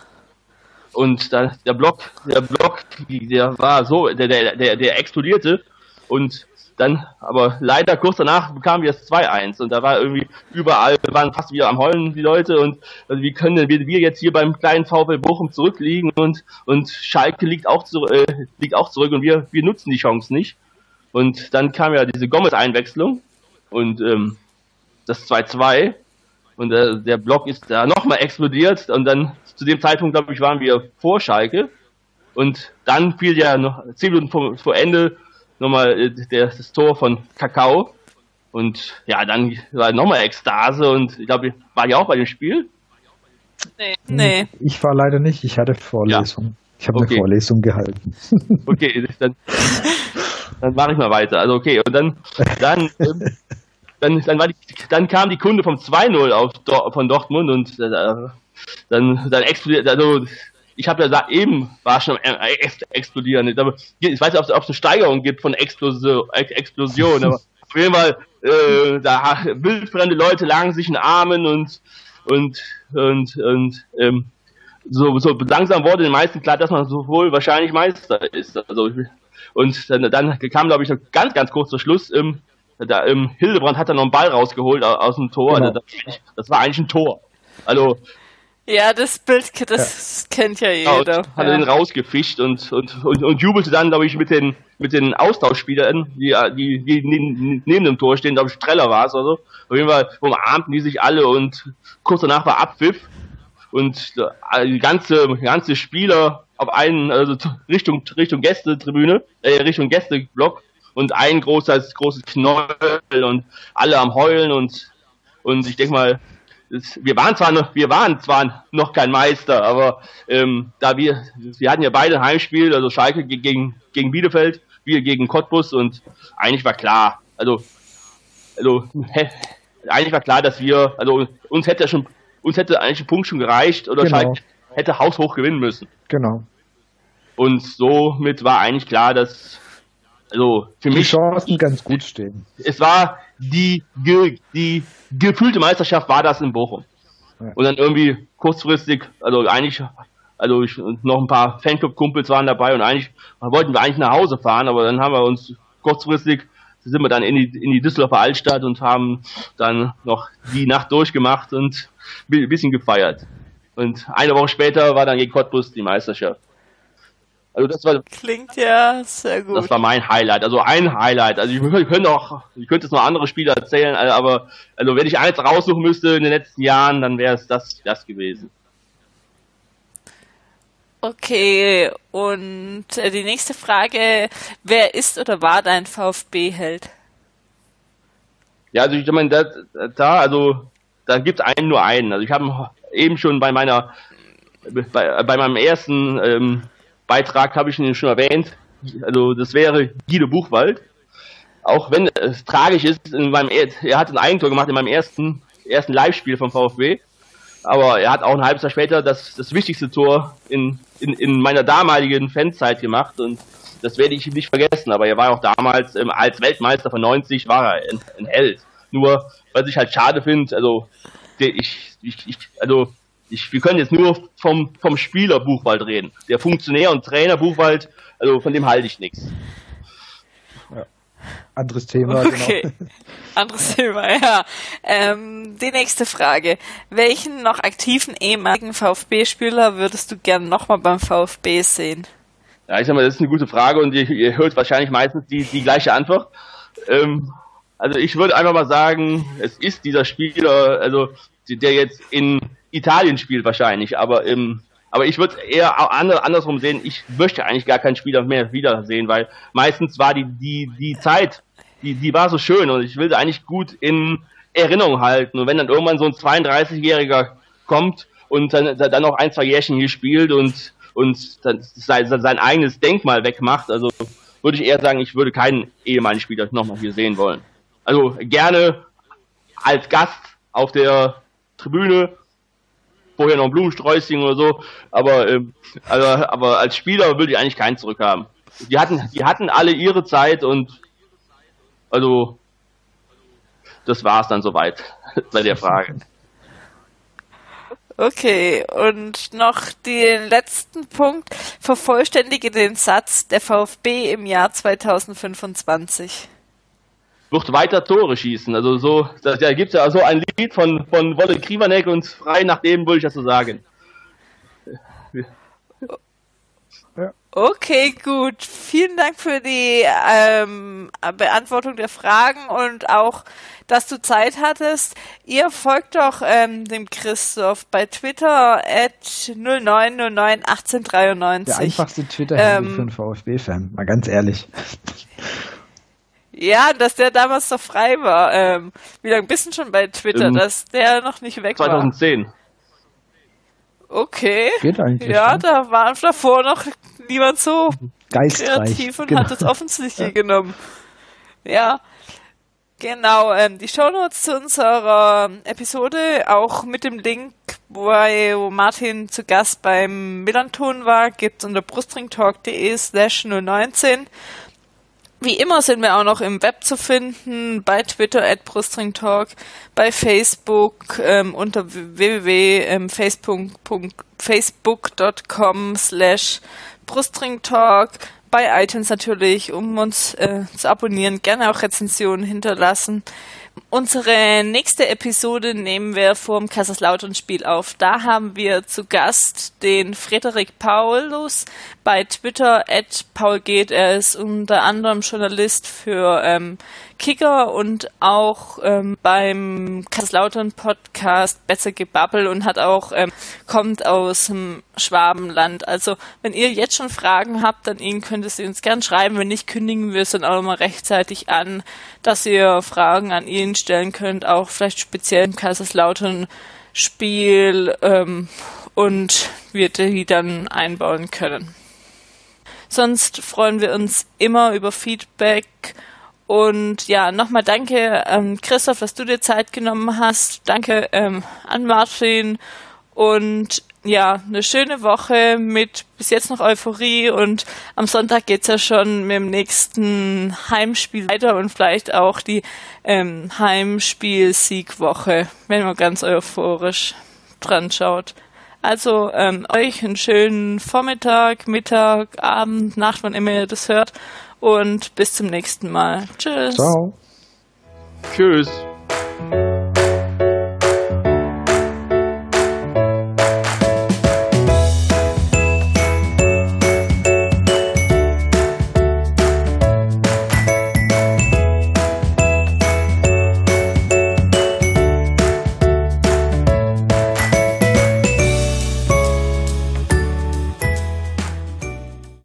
Und da, der Block, der Block, der war so, der, der, der, der explodierte. Und dann, aber leider kurz danach bekamen wir es 2-1 und da war irgendwie überall, waren fast wieder am Heulen, die Leute. Und also wie können wir, wir jetzt hier beim kleinen VfL Bochum zurückliegen? Und, und Schalke liegt auch, zu, äh, liegt auch zurück. Und wir, wir nutzen die Chance nicht. Und dann kam ja diese Gomez-Einwechslung. Und ähm, das 2-2 und äh, der Block ist da nochmal explodiert und dann zu dem Zeitpunkt, glaube ich, waren wir vor Schalke. Und dann fiel ja noch zehn Minuten vor, vor Ende nochmal äh, der, das Tor von Kakao. Und ja, dann war nochmal Ekstase und ich glaube, war ja auch bei dem Spiel? Nee. nee. Ich war leider nicht, ich hatte Vorlesung. Ja. Ich habe okay. eine Vorlesung gehalten. Okay, dann, dann mache ich mal weiter. Also okay, und dann, dann, dann, dann, war die, dann kam die Kunde vom 2-0 von Dortmund und äh, dann, dann explodiert, also ich habe ja eben war schon explodieren. Ich, weiß nicht, ob es eine Steigerung gibt von Explosion, Explosion aber auf jeden Fall, äh, da wildfremde Leute lagen sich in Armen und und und und ähm, so, so langsam wurde den meisten klar, dass man so wohl wahrscheinlich Meister ist. Also und dann, dann kam, glaube ich, ganz, ganz kurz zur Schluss, ähm, da, ähm, Hildebrand hat dann noch einen Ball rausgeholt aus dem Tor. Genau. Das, das, war eigentlich ein Tor. Also ja, das Bild, das ja. kennt ja jeder. Genau, hat er ja. den rausgefischt und, und, und, und jubelte dann, glaube ich, mit den, mit den Austauschspielern, die, die, die neben, neben dem Tor stehen, glaube ich, Streller war es oder so. Auf jeden Fall umarmten die sich alle und kurz danach war Abpfiff und die ganze, ganze Spieler auf einen, also Richtung, Richtung Gästetribüne, äh, Richtung Gästeblock und ein großes, großes Knäuel und alle am Heulen und, und ich denke mal, wir waren zwar noch, wir waren zwar noch kein Meister, aber ähm, da wir, wir hatten ja beide Heimspiel, also Schalke gegen, gegen Bielefeld, wir gegen Cottbus und eigentlich war klar, also, also he, eigentlich war klar, dass wir, also uns hätte schon, uns hätte eigentlich ein Punkt schon gereicht oder genau. Schalke hätte haushoch gewinnen müssen. Genau. Und somit war eigentlich klar, dass also für die mich. Die Chancen ganz gut stehen. Es war die, die gefühlte Meisterschaft war das in Bochum. Ja. Und dann irgendwie kurzfristig, also eigentlich, also ich, noch ein paar Fanclub-Kumpels waren dabei und eigentlich wollten wir eigentlich nach Hause fahren, aber dann haben wir uns kurzfristig sind wir dann in die, in die Düsseldorfer Altstadt und haben dann noch die Nacht durchgemacht und ein bisschen gefeiert. Und eine Woche später war dann gegen Cottbus die Meisterschaft. Also das war klingt ja sehr gut. Das war mein Highlight, also ein Highlight. Also ich könnte auch, ich könnte jetzt noch andere Spiele erzählen, aber also wenn ich eins raussuchen müsste in den letzten Jahren, dann wäre es das, das gewesen. Okay, und äh, die nächste Frage, wer ist oder war dein VfB-Held? Ja, also ich meine, da, da also da gibt es einen nur einen. Also ich habe eben schon bei meiner bei, bei meinem ersten ähm, Beitrag habe ich ihn schon erwähnt. Also das wäre Guido Buchwald. Auch wenn es tragisch ist, in meinem, er hat ein Eigentor gemacht in meinem ersten, ersten Live-Spiel vom VfB. Aber er hat auch ein halbes Jahr später das, das wichtigste Tor in, in, in meiner damaligen Fanzeit gemacht und das werde ich ihm nicht vergessen. Aber er war auch damals ähm, als Weltmeister von 90 war er ein, ein Held. Nur, was ich halt schade finde, also ich, ich, ich, also ich, wir können jetzt nur vom, vom Spieler Buchwald reden. Der Funktionär und Trainer Buchwald, also von dem halte ich nichts. Ja. anderes Thema. Okay, genau. anderes Thema, ja. Ähm, die nächste Frage. Welchen noch aktiven ehemaligen VfB-Spieler würdest du gern nochmal beim VfB sehen? Ja, ich sag mal, das ist eine gute Frage und ihr, ihr hört wahrscheinlich meistens die, die gleiche Antwort. Ähm, also ich würde einfach mal sagen, es ist dieser Spieler, also der jetzt in Italien spielt wahrscheinlich, aber im aber ich würde eher andersrum sehen, ich möchte eigentlich gar keinen Spieler mehr wiedersehen, weil meistens war die, die, die Zeit, die, die war so schön und ich will sie eigentlich gut in Erinnerung halten. Und wenn dann irgendwann so ein 32-Jähriger kommt und dann, dann noch ein, zwei Jährchen hier spielt und, und dann sein, sein eigenes Denkmal wegmacht, also würde ich eher sagen, ich würde keinen ehemaligen Spieler nochmal hier sehen wollen. Also gerne als Gast auf der Tribüne, vorher noch ein Blumensträußchen oder so, aber, äh, also, aber als Spieler würde ich eigentlich keinen zurückhaben. Die hatten, die hatten alle ihre Zeit und also das war es dann soweit bei der Frage. Okay, und noch den letzten Punkt. Vervollständige den Satz der VfB im Jahr 2025 wird weiter Tore schießen. Also so, da, da gibt es ja so ein Lied von, von Wolle Krivanek und frei nach dem würde ich das so sagen. Okay, gut. Vielen Dank für die ähm, Beantwortung der Fragen und auch, dass du Zeit hattest. Ihr folgt doch ähm, dem Christoph bei Twitter at 09091893. Der einfachste Twitter-Handle ähm, für einen VfB-Fan, mal ganz ehrlich. Ja, dass der damals noch frei war. Ähm, wie lange bist du schon bei Twitter, ähm, dass der noch nicht weg 2010. war? 2010. Okay. Geht eigentlich. Ja, ne? da war davor noch niemand so Geistreich. kreativ und genau. hat das offensichtlich genommen. Ja. Genau, ähm, die Shownotes zu unserer Episode, auch mit dem Link, wo Martin zu Gast beim Millanton war, gibt's unter brustringtalk.de slash 019. Wie immer sind wir auch noch im Web zu finden, bei Twitter at Brustringtalk, bei Facebook ähm, unter www.facebook.com slash Brustringtalk, bei iTunes natürlich, um uns äh, zu abonnieren, gerne auch Rezensionen hinterlassen. Unsere nächste Episode nehmen wir vorm Kaiserslautern-Spiel auf. Da haben wir zu Gast den Frederik Paulus bei Twitter at Paul geht. Er ist unter anderem Journalist für ähm, Kicker und auch ähm, beim Kaiserslautern Podcast Besser Gebabbel und hat auch ähm, kommt aus dem Schwabenland. Also wenn ihr jetzt schon Fragen habt an ihn, könnt ihr uns gern schreiben. Wenn nicht, kündigen wir es dann auch mal rechtzeitig an, dass ihr Fragen an ihn stellen könnt, auch vielleicht speziell im Kaiserslautern Spiel ähm, und wir die dann einbauen können. Sonst freuen wir uns immer über Feedback und ja, nochmal danke, ähm, Christoph, dass du dir Zeit genommen hast. Danke ähm, an Martin und ja, eine schöne Woche mit bis jetzt noch Euphorie und am Sonntag geht's ja schon mit dem nächsten Heimspiel weiter und vielleicht auch die ähm, Heimspiel-Siegwoche, wenn man ganz euphorisch dran schaut. Also ähm, euch einen schönen Vormittag, Mittag, Abend, Nacht, wann immer ihr das hört und bis zum nächsten Mal. Tschüss. Ciao. Tschüss.